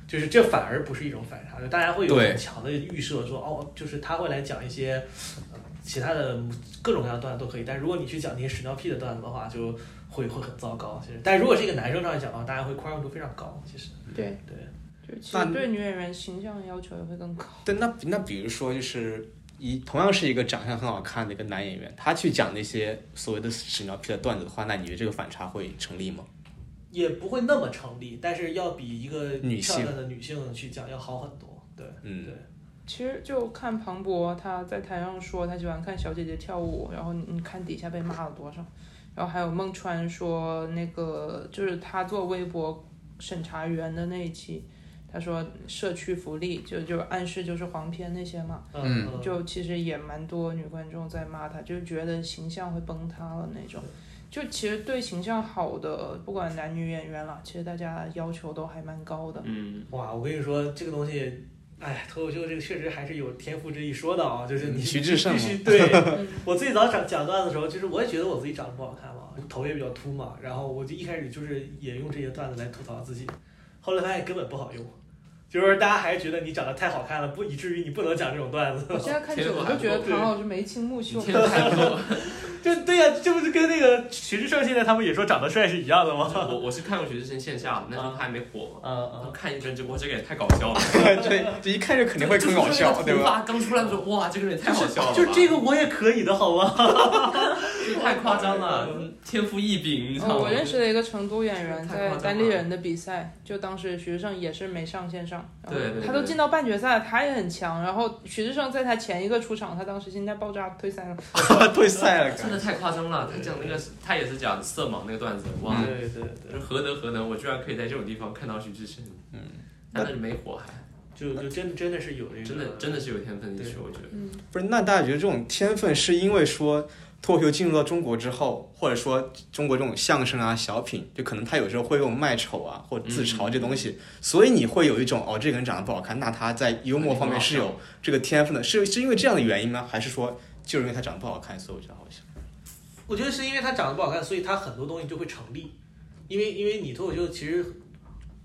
就是这反而不是一种反差，就大家会有很强的预设说，哦，就是他会来讲一些，呃其他的各种各样的段子都可以，但如果你去讲那些屎尿屁的段子的话，就会会很糟糕。其实，但如果是一个男生上来讲的话，大家会宽容度非常高。其实，对对，就其实对女演员形象要求也会更高。对，那那比如说就是一同样是一个长相很好看的一个男演员，他去讲那些所谓的屎尿屁的段子的话，那你觉得这个反差会成立吗？也不会那么成立，但是要比一个女性漂亮的女性去讲要好很多。对，嗯对，其实就看庞博他在台上说他喜欢看小姐姐跳舞，然后你你看底下被骂了多少，然后还有孟川说那个就是他做微博审查员的那一期，他说社区福利就就暗示就是黄片那些嘛，嗯就其实也蛮多女观众在骂他，就觉得形象会崩塌了那种。就其实对形象好的，不管男女演员了，其实大家要求都还蛮高的。嗯，哇，我跟你说这个东西，哎，脱口秀这个确实还是有天赋之一说的啊，就是你徐志胜必须对。嗯我最早讲讲段子的时候，就是我也觉得我自己长得不好看嘛，头也比较秃嘛，然后我就一开始就是也用这些段子来吐槽自己，后来发现根本不好用，就是大家还是觉得你长得太好看了，不以至于你不能讲这种段子。我现在看久了就觉得唐老师眉清目秀 就对呀、这不是跟那个徐志胜现在他们也说长得帅是一样的吗？我我是看过徐志胜线下的，那时候他还没火嘛。嗯然后嗯，看一帧直播，这个也太搞笑了，对，这一看就肯定会更搞笑，对吧？刚出来的时候，哇，这个人也太好笑了吧，就这个我也可以的好吗？这个太夸张了，天赋异禀，你知道哦，吗？我认识了一个成都演员，在单立人的比赛，就当时徐志胜也是没上线上，对对对他都进到半决赛，他也很强。然后徐志胜在他前一个出场，他当时心态爆炸退赛了。退赛了，真的太夸张了。他讲那个，他也是讲色盲那个段子，哇，对对对。何德何能，我居然可以在这种地方看到徐志胜，嗯，但是没火还，就就真真的是有这个，真的真的是有天分地区，我觉得。嗯，不是？那大家觉得这种天分是因为说脱口秀进入到中国之后，或者说中国这种相声啊、小品，就可能他有时候会用卖丑啊或自嘲这东西，所以你会有一种哦，这个人长得不好看，那他在幽默方面是有这个天分的，是是因为这样的原因吗？还是说就是因为他长得不好看，所以我觉得好笑？我觉得是因为他长得不好看，所以他很多东西就会成立。因为因为你脱口秀其实，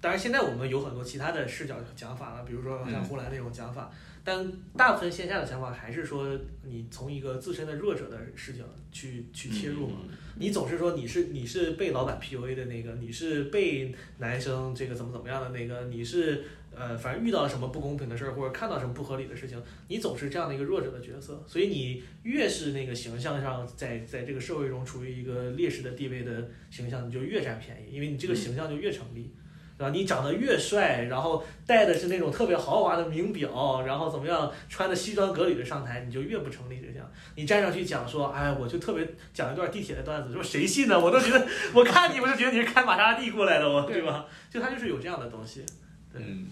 当然现在我们有很多其他的视角讲法了，比如说像呼兰那种讲法，但大部分线下的想法还是说你从一个自身的弱者的视角去去切入嘛。你总是说你是你是被老板 PUA 的那个，你是被男生这个怎么怎么样的那个，你是呃反正遇到了什么不公平的事儿，或者看到什么不合理的事情，你总是这样的一个弱者的角色，所以你越是那个形象上在在这个社会中处于一个劣势的地位的形象，你就越占便宜，因为你这个形象就越成立。对吧？你长得越帅，然后戴的是那种特别豪华的名表，然后怎么样穿的西装革履的上台，你就越不成立这项。你站上去讲说，哎，我就特别讲一段地铁的段子，说谁信呢？我都觉得，我看你我就觉得你是开玛莎拉蒂过来的，我对吧？就他就是有这样的东西。对嗯，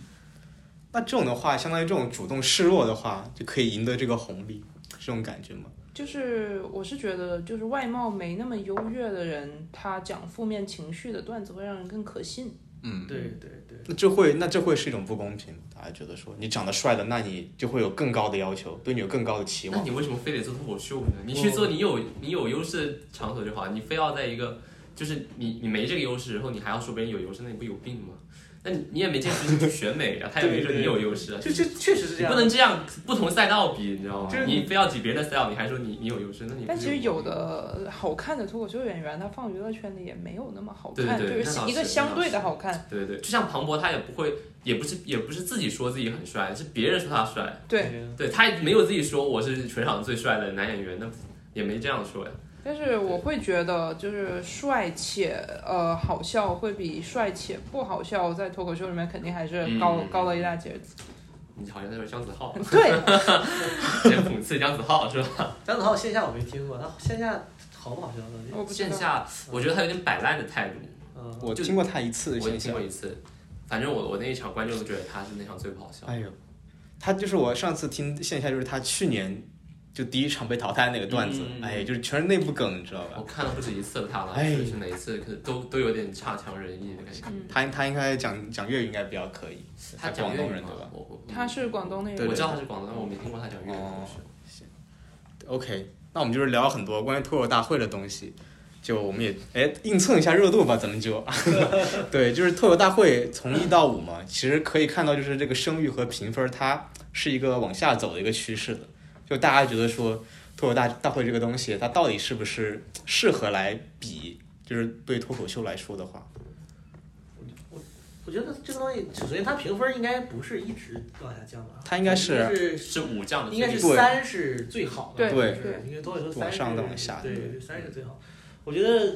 那这种的话，相当于这种主动示弱的话，就可以赢得这个红利，是这种感觉吗？就是我是觉得，就是外貌没那么优越的人，他讲负面情绪的段子会让人更可信。嗯，对对对，那这会那这会是一种不公平，大家觉得说你长得帅的，那你就会有更高的要求，对你有更高的期望。那你为什么非得做脱口秀呢？你去做你有你有优势的场所就好，你非要在一个就是你你没这个优势，然后你还要说别人有优势，那你不有病吗？那你你也没见识你去选美啊，他也没说你有优势啊，就就确实是这样。不能这样不同赛道比，你知道吗就是？你非要挤别人的赛道，你还说你你有优势，那你但其实有的好看的脱口秀演员，他放娱乐圈里也没有那么好看，对对对就是一个相对的好看。对对对，就像庞博，他也不会，也不是也不是自己说自己很帅，是别人说他帅，对，对他也没有自己说我是全场最帅的男演员，那也没这样说呀。但是我会觉得，就是帅且呃好笑，会比帅且不好笑，在脱口秀里面肯定还是高、嗯高了一大截子。你好像在说姜子浩，对，先讽刺姜子浩是吧？姜子浩线下我没听过，他线下好不好笑呢？我不知道。线下我觉得他有点摆烂的态度，嗯，我就听过他一次我也听过，一次，反正我我那一场观众都觉得他是那场最不好笑。哎呦，他就是我上次听线下，就是他去年就第一场被淘汰那个段子，嗯哎，就是全是内部梗，你知道吧？我看了不止一次了他了，哎。是是哪一次可能都都有点差强人意的感觉。嗯，他他应该讲讲粤语应该比较可以，他讲广东人对吧？他是广东那对个我知道他是广东，但我没听过他讲粤语。？OK，那我们就是聊很多关于脱口大会的东西，就我们也哎硬蹭一下热度吧，咱们就。对，就是脱口大会从一到五嘛，其实可以看到就是这个声誉和评分它是一个往下走的一个趋势的，就大家觉得说脱口大大会这个东西，它到底是不是适合来比？就是对脱口秀来说的话，我觉得这个东西，首先它评分应该不是一直往下降吧，它应该是是是武将的应该是三是最好的，对。是对应该脱口秀三是往上再往下对对，三是最好。我觉得，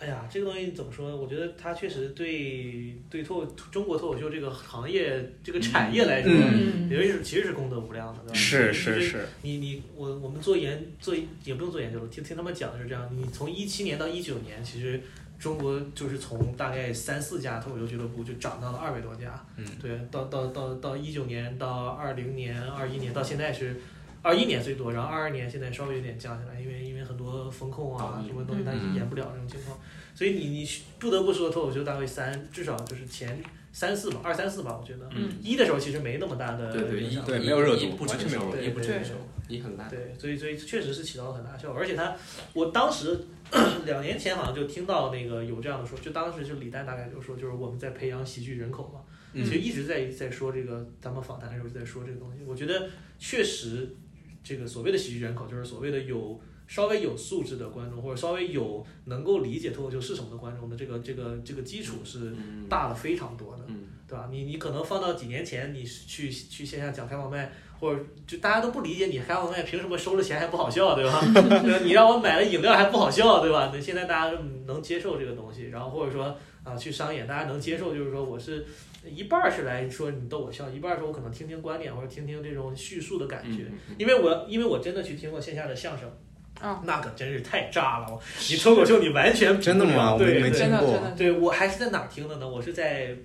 哎呀，这个东西怎么说呢？我觉得它确实对对脱中国脱口秀这个行业这个产业来说，嗯嗯，因为是其实是功德无量的，对吧？是是是，你你我我们做研做也不用做研究了，听听他们讲的是这样，你从一七年到一九年，其实中国就是从大概三四家脱口秀俱乐部就涨到了二百多家，嗯，对，到到到到一九年到二零年、二一年到现在是。二一年最多，然后二二年现在稍微有点降下来，因为因为很多风控啊嗯什么东西它已经演不了这种情况，所以你你不得不说脱口秀大会三至少就是前三四吧，二三四吧，我觉得。嗯一的时候其实没那么大的对对一影响对没有热度完全没有热度一不成一很烂。对，所以所以确实是起到了很大效果，而且他，我当时 两年前好像就听到那个有这样的说，就当时就李诞大概就说，就是我们在培养喜剧人口嘛，嗯其实一直在在说这个，咱们访谈的时候就在说这个东西，我觉得确实这个所谓的喜剧人口，就是所谓的有稍微有素质的观众，或者稍微有能够理解脱口秀是什么的观众的这个这个这个基础是嗯，大了非常多的。嗯，对吧？你你可能放到几年前，你去去线下讲开放麦，或者就大家都不理解你开放麦凭什么收了钱还不好笑，对吧？对吧你让我买了饮料还不好笑，对吧？那现在大家能接受这个东西，然后或者说啊去商演，大家能接受，就是说我是一半儿是来说你逗我笑，一半儿是我可能听听观点或者听听这种叙述的感觉。因为我因为我真的去听过线下的相声，啊，那可真是太炸了！你脱口秀你完全真的吗我没对对真的听过真的，对我还是在哪儿听的呢？我是在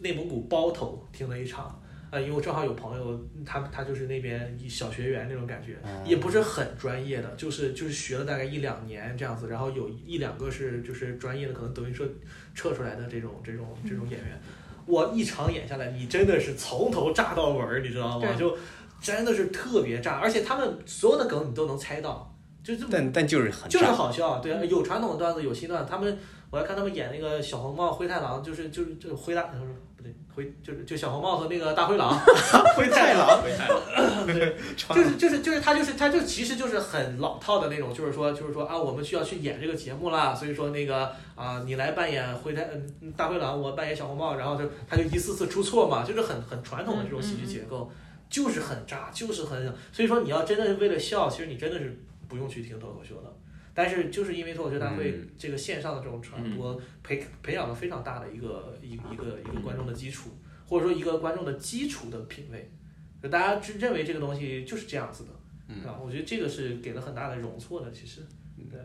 内蒙古包头听了一场，呃，因为我正好有朋友，他他就是那边小学员那种感觉，哦也不是很专业的，就是就是学了大概一两年这样子，然后有一两个是就是专业的，可能德云社撤出来的这种这种这种演员。我一场演下来，你真的是从头炸到尾儿，你知道吗？就真的是特别炸，而且他们所有的梗你都能猜到，就这么但但就是很就是好笑，对啊，有传统的段子，有新段子。他们我还看他们演那个小红帽、灰太狼，就是就是就是灰大，他说不对，灰就是就小红帽和那个大灰狼，灰太狼，灰太了，就是就是就是他就是他就其实就是很老套的那种，就是说就是说啊，我们需要去演这个节目啦，所以说那个啊，你来扮演灰太嗯大灰狼，我扮演小红帽，然后就他就一次次出错嘛，就是很很传统的这种喜剧结构，就是很渣，就是很，所以说你要真的是为了笑，其实你真的是不用去听脱口秀的。但是就是因为脱口秀大会嗯这个线上的这种传播，培培养了非常大的一个一一个一个观众的基础，或者说一个观众的基础的品味，就大家只认为这个东西就是这样子的，嗯啊，我觉得这个是给了很大的容错的，其实，对。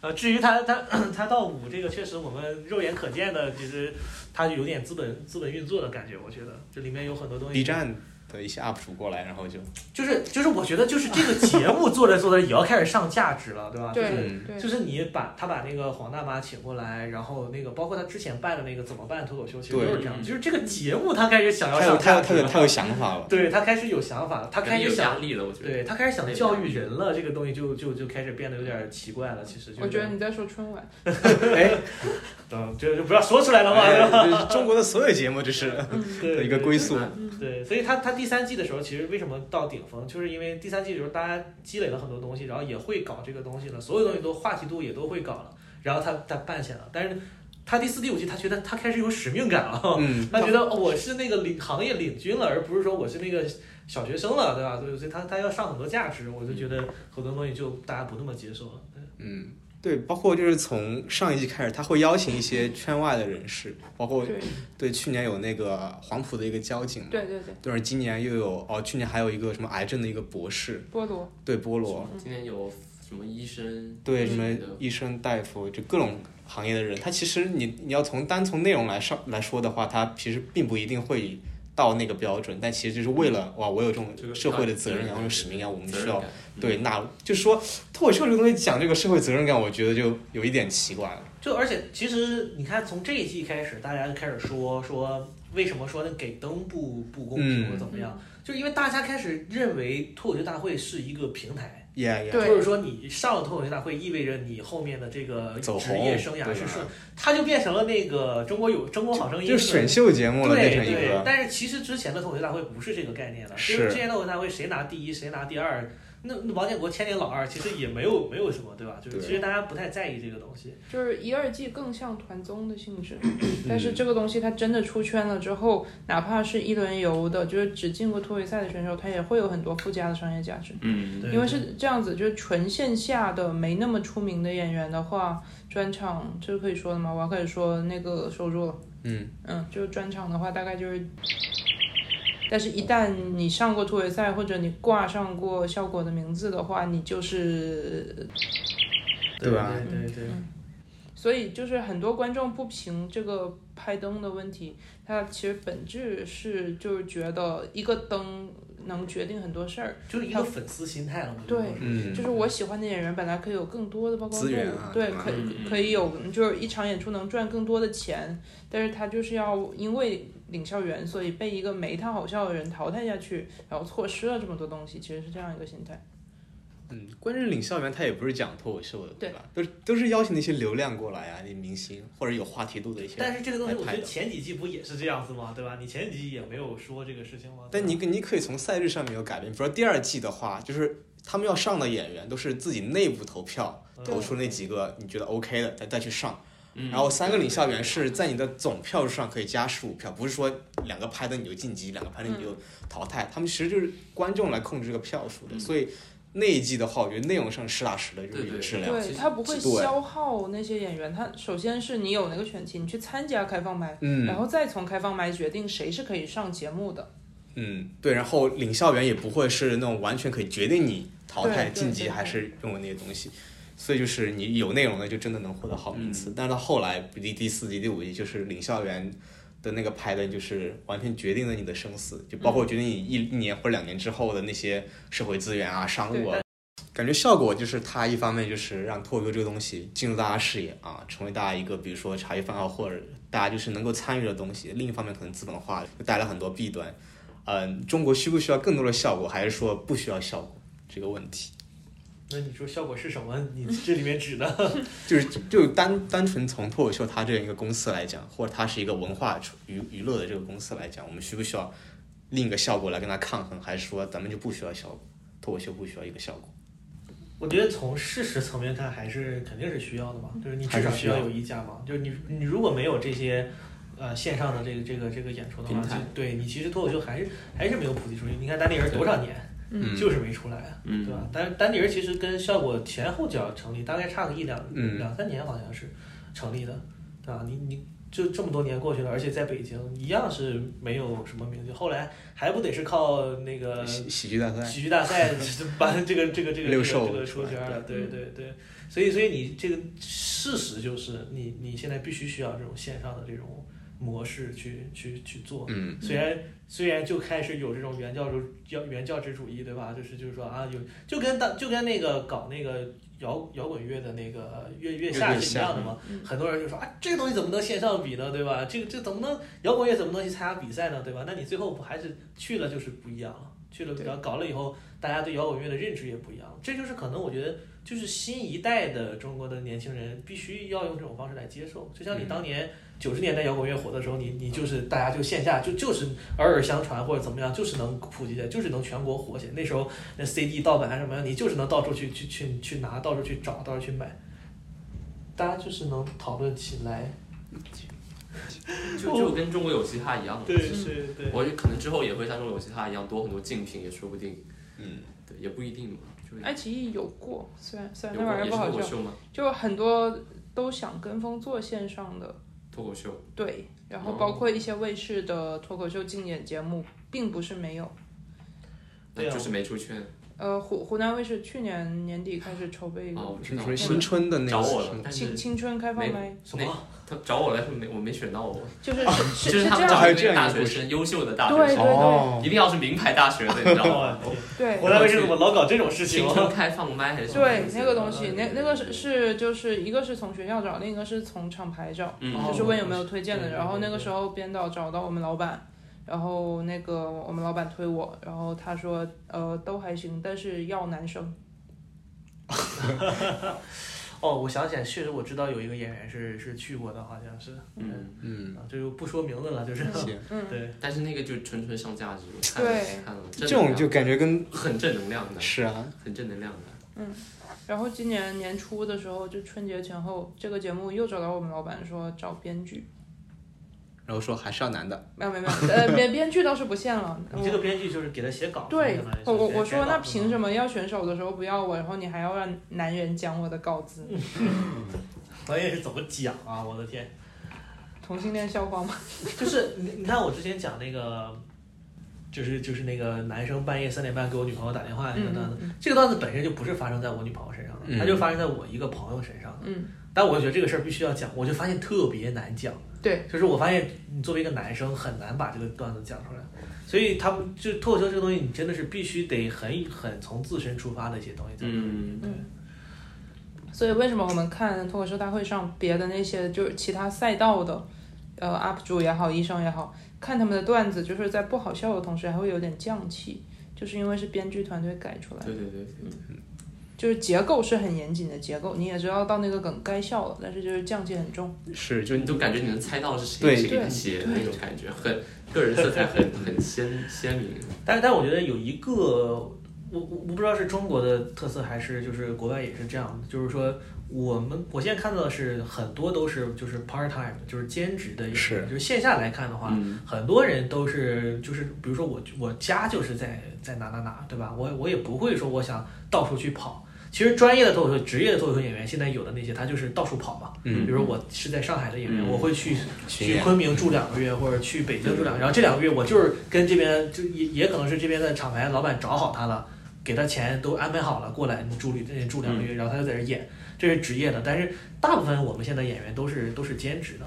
呃，至于他他他到五这个，确实我们肉眼可见的，其实他有点资本资本运作的感觉，我觉得这里面有很多东西。B 站的一些 UP 主过来，然后就就是就是我觉得就是这个节目做着做着也要开始上价值了，对吧？就是对嗯对，就是你把他把那个黄大妈请过来，然后那个包括他之前办的那个怎么办脱口秀，其实对都是这样，就是这个节目他开始想要他有他有上价值了，他有他有想法了。对他开始有想法了，他开始有压想，力了，我觉得。对他开始想教育人了，这个东西就就就开始变得有点奇怪了。其实就我觉得你在说春晚，哎，嗯，就就不要说出来了嘛，中国的所有节目，这是的一个归宿。对，所以他他第三季的时候，其实为什么到顶峰，就是因为第三季的时候大家积累了很多东西，然后也会搞这个东西了，所有东西都话题度也都会搞了，然后他他办起来了，但是他第四、第五季他觉得他开始有使命感了，嗯，他觉得哦我是那个领行业领军了，而不是说我是那个小学生了，对吧？所以所以他他要上很多价值，我就觉得很多东西就大家不那么接受了。嗯，对，包括就是从上一季开始，他会邀请一些圈外的人士，包括对对去年有那个黄埔的一个交警嘛，对对对，对，今年又有哦，去年还有一个什么癌症的一个博士，菠萝，对菠萝，今年有什么医生？对什么医生、大夫，就各种行业的人，他其实你你要从单从内容来上来说的话，他其实并不一定会到那个标准，但其实就是为了哇，我有这种这个社会的责任感或者使命感，我们需要对纳入，就是说脱口秀这个东西讲这个社会责任感，我觉得就有一点奇怪了。就而且其实你看，从这一季开始，大家就开始说说为什么说那给灯不不公平嗯或者怎么样，就是因为大家开始认为脱口秀大会是一个平台，Yeah, yeah，对或者说你上了脱口秀大会，意味着你后面的这个职业生涯是顺，它就变成了那个中国有中国好声音就是选秀节目了，对变成一对，个。但是其实之前的脱口秀大会不是这个概念的，是就是。之前的脱口秀大会谁拿第一谁拿第二，那那王建国千年老二其实也没有没有什么，对吧？就是其实大家不太在意这个东西。就是一二季更像团综的性质，嗯但是这个东西它真的出圈了之后，哪怕是一轮游的，就是只进过突围赛的选手，他也会有很多附加的商业价值。嗯，对因为是这样子，就是纯线下的没那么出名的演员的话，专场这是可以说的吗？我要开始说那个收入了。嗯嗯，就是专场的话，大概就是，但是一旦你上过突围赛或者你挂上过效果的名字的话，你就是，对吧？对对对。所以就是很多观众不评这个拍灯的问题，他其实本质是就是觉得一个灯能决定很多事儿。就是一个粉丝心态了，我觉得对嗯，就是我喜欢的演员本来可以有更多的曝光度，啊对，可以可以有，就是一场演出能赚更多的钱，但是他就是要因为领校园，所以被一个没他好笑的人淘汰下去，然后错失了这么多东西，其实是这样一个心态。嗯，关键是领校园他也不是讲脱口秀的，对吧？都是都是邀请那些流量过来啊，那明星或者有话题度的一些。但是这个东西，我觉得前几季不也是这样子吗？对吧？你前几季也没有说这个事情吗？但你你可以从赛制上面有改变，比如说第二季的话，就是他们要上的演员都是自己内部投票嗯投出那几个你觉得 OK 的，再再去上。嗯然后三个领校园是在你的总票数上可以加十五票，不是说两个拍的你就晋级，两个拍的你就淘汰。他们其实就是观众来控制这个票数的，所以那一季的话，我觉得内容上实打实的就是有质量。对他不会消耗那些演员，他首先是你有那个选题，你去参加开放麦，嗯然后再从开放麦决定谁是可以上节目的。嗯，对，然后领校园也不会是那种完全可以决定你淘汰、晋级还是用的那些东西，所以就是你有内容的就真的能获得好名次。但是到后来第第四季、第五季就是领校园的那个排的，就是完全决定了你的生死，就包括决定你一一年或者两年之后的那些社会资源啊、商务啊。感觉效果就是它一方面就是让脱口秀这个东西进入大家视野啊，成为大家一个比如说茶余饭后或者大家就是能够参与的东西。另一方面，可能资本化就带来很多弊端。嗯，中国需不需要更多的效果，还是说不需要效果这个问题？那你说效果是什么？你这里面指的？就是就单单纯从脱口秀它这样一个公司来讲，或者它是一个文化娱娱乐的这个公司来讲，我们需不需要另一个效果来跟它抗衡，还是说咱们就不需要效果？脱口秀不需要一个效果？我觉得从事实层面看，还是肯定是需要的嘛。就是你至少需要有溢价嘛。就是你你如果没有这些呃线上的这个这个这个演出的话，对你其实脱口秀还是还是没有普及出去。你看丹尼人多少年，嗯。就是没出来啊，嗯。对吧？但是丹尼尔其实跟效果前后脚成立，大概差个一两、嗯。两三年，好像是成立的，对吧？你你就这么多年过去了，而且在北京一样是没有什么名气，后来还不得是靠那个喜喜剧大赛，喜剧大赛把这个这个这个这个这个出圈了，对。对对，所以所以你这个事实就是你你现在必须需要这种线上的这种模式去去去做。嗯虽然虽然就开始有这种原教主教原教旨主义，对吧？就是就是说啊，有就跟当就跟那个搞那个摇摇滚乐的那个月月下是一样的嘛。嗯很多人就说啊，这个东西怎么能线上比呢？对吧？这个这怎么能摇滚乐怎么能去参加比赛呢？对吧？那你最后不还是去了就是不一样了，去了对然后搞了以后，大家对摇滚乐的认知也不一样了。这就是可能我觉得就是新一代的中国的年轻人必须要用这种方式来接受。就像你嗯当年九十年代摇滚乐火的时候，你你就是大家就线下就就是耳耳相传或者怎么样，就是能普及起来，就是能全国火起来。那时候那 CD 盗版啊什么的，你就是能到处去去去去拿，到处去找，到处去买。大家就是能讨论起来，就就跟中国有嘻哈一样的。对其实对对，我可能之后也会像中国有嘻哈一样多很多竞品，也说不定。嗯，对，也不一定嘛。就爱奇艺有过，虽然虽然那玩意儿不好笑？就很多都想跟风做线上的，脱口秀。对，然后哦包括一些卫视的脱口秀竞演节目，并不是没有。对啊就是没出圈。呃，湖湖南卫视去年年底开始筹备一个哦，我知道。新春的那找我个是吗，了青青春开放麦，什么？他找我来说没，我没选到我。就 是就是是他们是这样，找一个大学生，优秀的大学对生，哦一定要是名牌大学的，你知道吗？对湖南卫视怎么老搞这种事情青春啊？开放麦还是什么对那个东西，那嗯那个是是就是一个是从学校找，另一个是从厂牌找，嗯就是问有没有推荐的。对对然后那个时候编导找到我们老板，然后那个我们老板推我，然后他说呃都还行，但是要男生。哦，我想起来，确实我知道有一个演员是是去过的，好像是，嗯，嗯，啊，这就不说名字了，就是，对，但是那个就纯纯上价值，对看了，这种就感觉跟很正能量的，是啊，很正能量的。嗯然后今年年初的时候，就春节前后，这个节目又找到我们老板说找编剧，然后说还是要男的，没有没有没有，呃 编编剧倒是不限了。你这个编剧就是给他写稿，对我我我说那凭什么要选手的时候不要我，然后你还要让男人讲我的稿子？导演是怎么讲啊？我的天，同性恋笑话吗？就是你你看我之前讲那个，就是就是那个男生半夜三点半给我女朋友打电话那个段子，嗯这个段子本身就不是发生在我女朋友身上的，嗯它就发生在我一个朋友身上的。嗯，但我觉得这个事儿必须要讲，我就发现特别难讲。对，就是我发现你作为一个男生很难把这个段子讲出来，所以他们就脱口秀这个东西，你真的是必须得很很从自身出发的一些东西在里面。嗯，对，所以为什么我们看脱口秀大会上别的那些就是其他赛道的，呃 UP 主也好，医生也好，看他们的段子，就是在不好笑的同时还会有点降气，就是因为是编剧团队改出来的，对对对对，就是结构是很严谨的结构，你也知道到那个梗该笑了，但是就是降气很重。是就就你就感觉你能猜到是谁对谁给他写的那种感觉，很个人色彩很很鲜鲜明。但但我觉得有一个，我我我不知道是中国的特色还是就是国外也是这样的，就是说我们我现在看到的是很多都是就是 part time，就是兼职的是就是线下来看的话，嗯很多人都是就是比如说我我家就是在在哪哪哪，对吧？我我也不会说我想到处去跑。其实专业的脱口秀、职业的脱口秀演员，现在有的那些他就是到处跑嘛。嗯比如说我是在上海的演员，嗯我会去去昆明住两个月，或者去北京住两个月，然后这两个月我就是跟这边就也也可能是这边的厂牌老板找好他了，给他钱都安排好了，过来你住里这住两个月，然后他就在这演，这是职业的。但是大部分我们现在演员都是都是兼职的，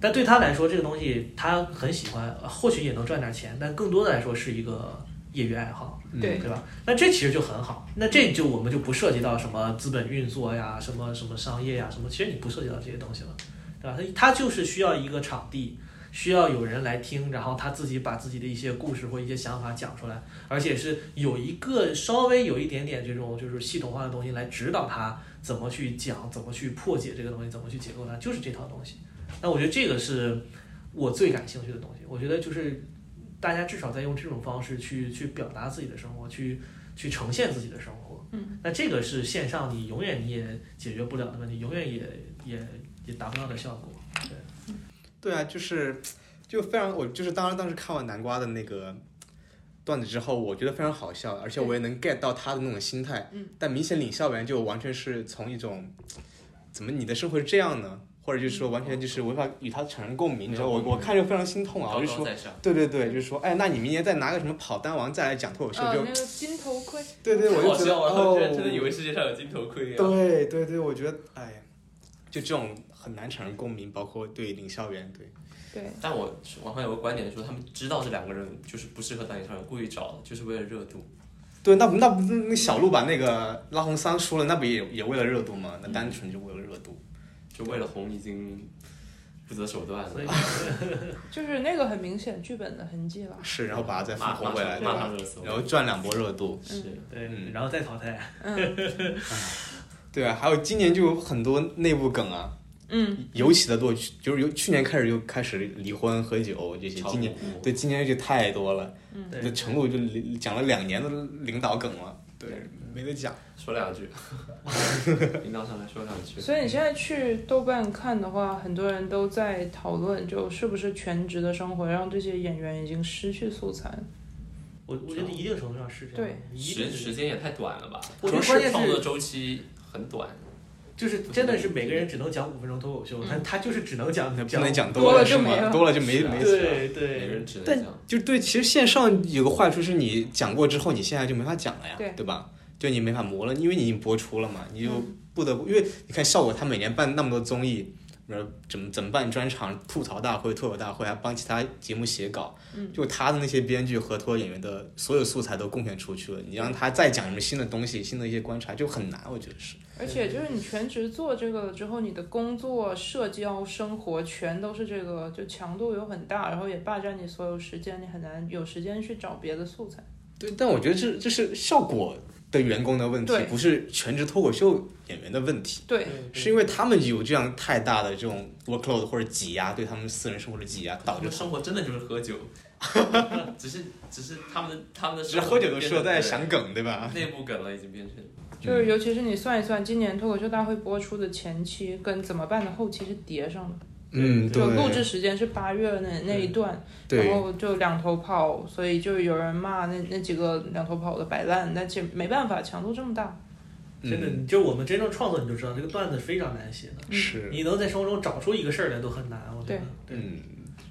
但对他来说这个东西他很喜欢，呃或许也能赚点钱，但更多的来说是一个业余爱好。对对吧？那这其实就很好，那这就我们就不涉及到什么资本运作呀、什么什么商业呀、什么，其实你不涉及到这些东西了，对吧？它它就是需要一个场地，需要有人来听，然后他自己把自己的一些故事或一些想法讲出来，而且是有一个稍微有一点点这种就是系统化的东西来指导他怎么去讲，怎么去破解这个东西，怎么去解构它，就是这套东西。那我觉得这个是我最感兴趣的东西。我觉得就是大家至少在用这种方式去去表达自己的生活，去去呈现自己的生活。嗯，那这个是线上你永远你也解决不了的问题，永远也也也达不到的效果。对对啊，就是就非常我就是当时当时看完南瓜的那个段子之后，我觉得非常好笑，而且我也能 get 到他的那种心态。嗯，但明显领笑员就完全是从一种怎么你的生活是这样呢？或者就是说完全就是无法与他产生共鸣，你知道我我看着非常心痛啊！我就说。对对对，就是说，哎，那你明年再拿个什么跑单王再来讲脱口秀，呃，就金头盔，对对，我就觉得！哦，真的以为世界上有金头盔啊！对对对，我觉得，哎呀，就这种很难产生共鸣，包括对领校园，对，对，但我网上有个观点说，他们知道这两个人就是不适合当演唱员，故意找的，就是为了热度。对，那不那不那小鹿把那个拉红桑说了，那不也也为了热度吗？那单纯就为了热度。就为了红已经不择手段了 就是那个很明显剧本的痕迹了。是，然后把它再复马活回来，对马？上热搜，然后赚两波热度。是对嗯，然后再淘汰。对啊，还有今年就有很多内部梗啊，嗯，尤其的多，就是由去年开始就开始离婚、喝酒这些，今年对今年就太多了。嗯那程璐就讲了两年的领导梗了，对，没得讲。说两句，领导上来说两句。所以你现在去豆瓣看的话，很多人都在讨论，就是不是全职的生活让这些演员已经失去素材。我我觉得一定程度上是这样对，时时间也太短了吧？我觉得关键创作周期很短，就是真的是每个人只能讲五分钟脱口秀，但他就是只能讲不讲能讲多了了是吗？就没了多了就没啊没对。对每个人只能讲。就对，其实线上有个坏处是你讲过之后，你现在就没法讲了呀，对吧？就你没法磨了，因为你已经播出了嘛，你就嗯不得不，因为你看效果，他每年办那么多综艺，呃，怎么怎么办专场、吐槽大会、脱口大会，还帮其他节目写稿，嗯就他的那些编剧和脱口演员的所有素材都贡献出去了，你让他再讲什么新的东西、新的一些观察，就很难，我觉得是。而且就是你全职做这个了之后，你的工作、社交、生活全都是这个，就强度有很大，然后也霸占你所有时间，你很难有时间去找别的素材。对，但我觉得这这是效果的员工的问题，不是全职脱口秀演员的问题。对，是因为他们有这样太大的这种 workload 或者挤压，对他们私人生活的挤压，导致生活真的就是喝酒，只是只是他们的他们的只是喝酒的时候在想想梗，对吧？内部梗了，已经变成。就是尤其是你算一算，今年脱口秀大会播出的前期跟怎么办的后期是叠上的，嗯，对就，录制时间是八月那那一段，然，后就两头跑，所以就有人骂那那几个两头跑的摆烂，但其实没办法，强度这么大，真的，嗯就是我们真正创作，你就知道这个段子非常难写的，是，你能在生活中找出一个事儿来都很难，我觉得。对，嗯，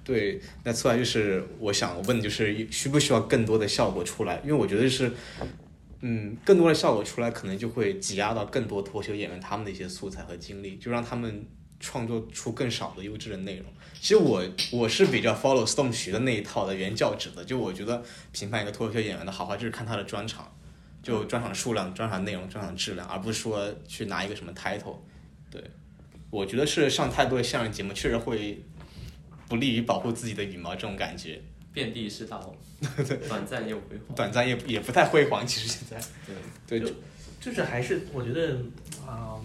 对。那此外就是我想问，就是需不需要更多的效果出来？因为我觉得是，嗯，更多的效果出来，可能就会挤压到更多脱口秀演员他们的一些素材和精力，就让他们创作出更少的优质的内容。其实我我是比较 follow Storm 徐的那一套的原教旨的，就我觉得评判一个脱口秀演员的好坏，就是看他的专场，就专场数量、专场内容、专场质量，而不是说去拿一个什么 title。对，我觉得是上太多的相声节目，确实会不利于保护自己的羽毛，这种感觉，遍地是大龙，短暂又辉煌。短暂也也不太辉煌。其实现在，对，对，就是还是我觉得啊、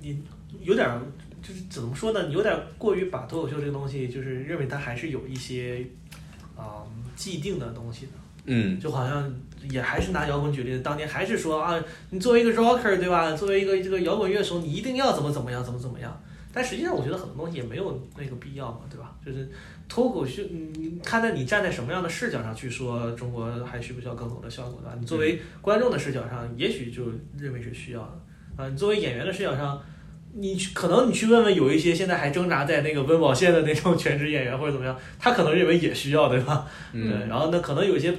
你有点儿就是怎么说呢？你有点过于把脱口秀这个东西，就是认为它还是有一些啊、既定的东西的。嗯，就好像也还是拿摇滚举例子，当年还是说啊，你作为一个 rocker 对吧？作为一个这个摇滚乐手，你一定要怎么怎么样，怎么怎么样。但实际上，我觉得很多东西也没有那个必要嘛，对吧？就是脱口秀，你你看在你站在什么样的视角上去说中国还需不需要更多的效果，对吧？你作为观众的视角上，也许就认为是需要的啊。你作为演员的视角上，你去可能你去问问有一些现在还挣扎在那个温饱线的那种全职演员或者怎么样，他可能认为也需要，对吧？嗯对，然后那，可能有一些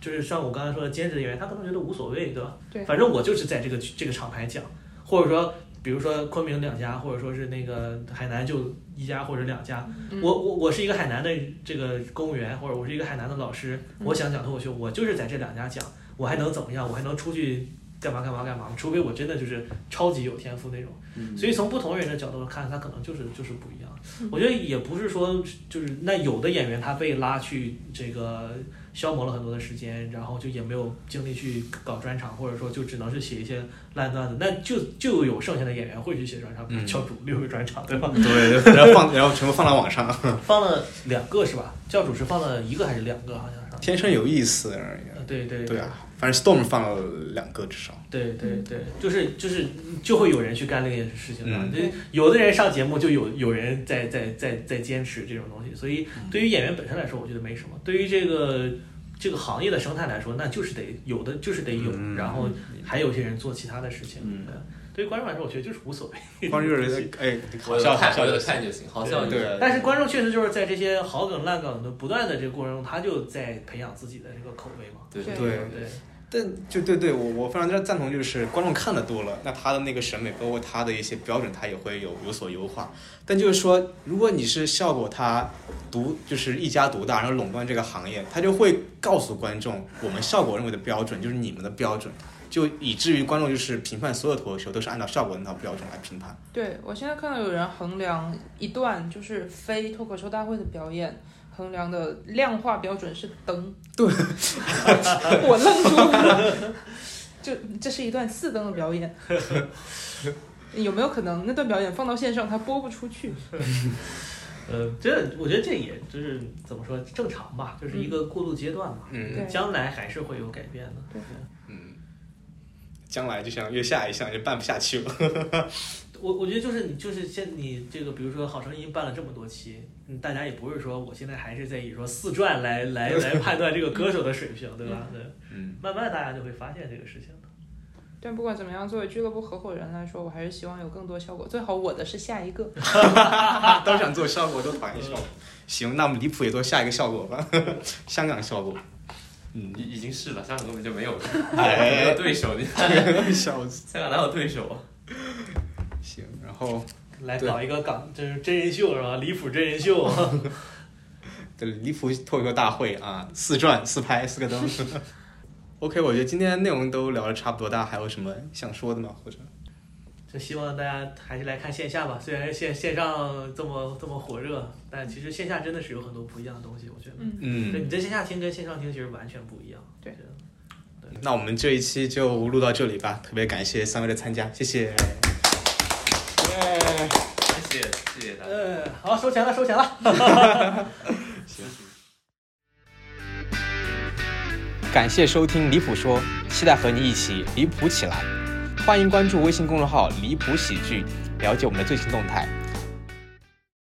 就是像我刚才说的兼职演员，他可能觉得无所谓，对吧？对反正我就是在这个这个厂牌讲，或者说比如说昆明两家，或者说是那个海南就一家或者两家。嗯我我我是一个海南的这个公务员，或者我是一个海南的老师，嗯我想讲脱口秀，我就是在这两家讲，我还能怎么样？我还能出去。干嘛干嘛干嘛？除非我真的就是超级有天赋那种，嗯所以从不同人的角度看，他可能就是就是不一样。嗯我觉得也不是说就是那有的演员他被拉去这个消磨了很多的时间，然后就也没有精力去搞专场，或者说就只能是写一些烂段子，那就就有剩下的演员会去写专场，比如嗯教主六个专场，对吧？对，然后放，然后全部放到网上，放了两个是吧？教主是放了一个还是两个？好像是。天生有意思而已。呃对对对啊，反正 Storm 放了两个至少。对对对，就是就是就会有人去干那件事情嘛。嗯这有的人上节目就有有人在在在在坚持这种东西，所以嗯对于演员本身来说，我觉得没什么。对于这个这个行业的生态来说，那就是得有的就是得有，嗯然后还有一些人做其他的事情。嗯对对于观众来说，我觉得就是无所谓。观众就是哎，好我笑好笑就行。看就行，好笑就行。对啊，但是观众确实就是在这些好梗烂梗的不断的这个过程中，他就在培养自己的这个口味嘛。对对对对，但就对对，我我非常赞同，就是观众看的多了，那他的那个审美，包括他的一些标准，他也会有有所优化。但就是说，如果你是效果他独就是一家独大，然后垄断这个行业，他就会告诉观众，我们效果认为的标准就是你们的标准，就以至于观众就是评判所有脱口秀都是按照效果那套标准来评判。对我现在看到有人衡量一段就是非脱口秀大会的表演。衡量的量化标准是灯，对，我愣住了，就这是一段四灯的表演，有没有可能那段表演放到线上它播不出去？呃，这我觉得这也就是怎么说正常吧，就是一个过渡阶段嘛，嗯，将来还是会有改变的，对，嗯，将来就像月下一项就办不下去了。我我觉得就是你就是现你这个比如说好声音办了这么多期，嗯，大家也不是说我现在还是在以说四转来来 来判断这个歌手的水平，对吧？对，嗯，慢慢大家就会发现这个事情的。但不管怎么样，作为俱乐部合伙人来说，我还是希望有更多效果，最好我的是下一个。都想做效果，都讨厌效果。行，那我们离谱也做下一个效果吧，香港效果。嗯，已已经是了，香港根本就没有，没有对手，你笑死，香港哪有对手啊？行，然后来搞一个港，就是真人秀是吧？离谱真人秀，对，离谱脱口秀大会啊，四转四拍四个灯。OK，我觉得今天内容都聊的差不多，大家还有什么想说的吗？或者，就希望大家还是来看线下吧。虽然线线上这么这么火热，但其实线下真的是有很多不一样的东西。我觉得，嗯，对，你在线下听跟线上听其实完全不一样。对，对。那我们这一期就录到这里吧，特别感谢三位的参加，谢谢。谢大家。嗯，好，收钱了，收钱了。行。感谢收听《离谱说》，期待和你一起离谱起来。欢迎关注微信公众号“离谱喜剧”，了解我们的最新动态。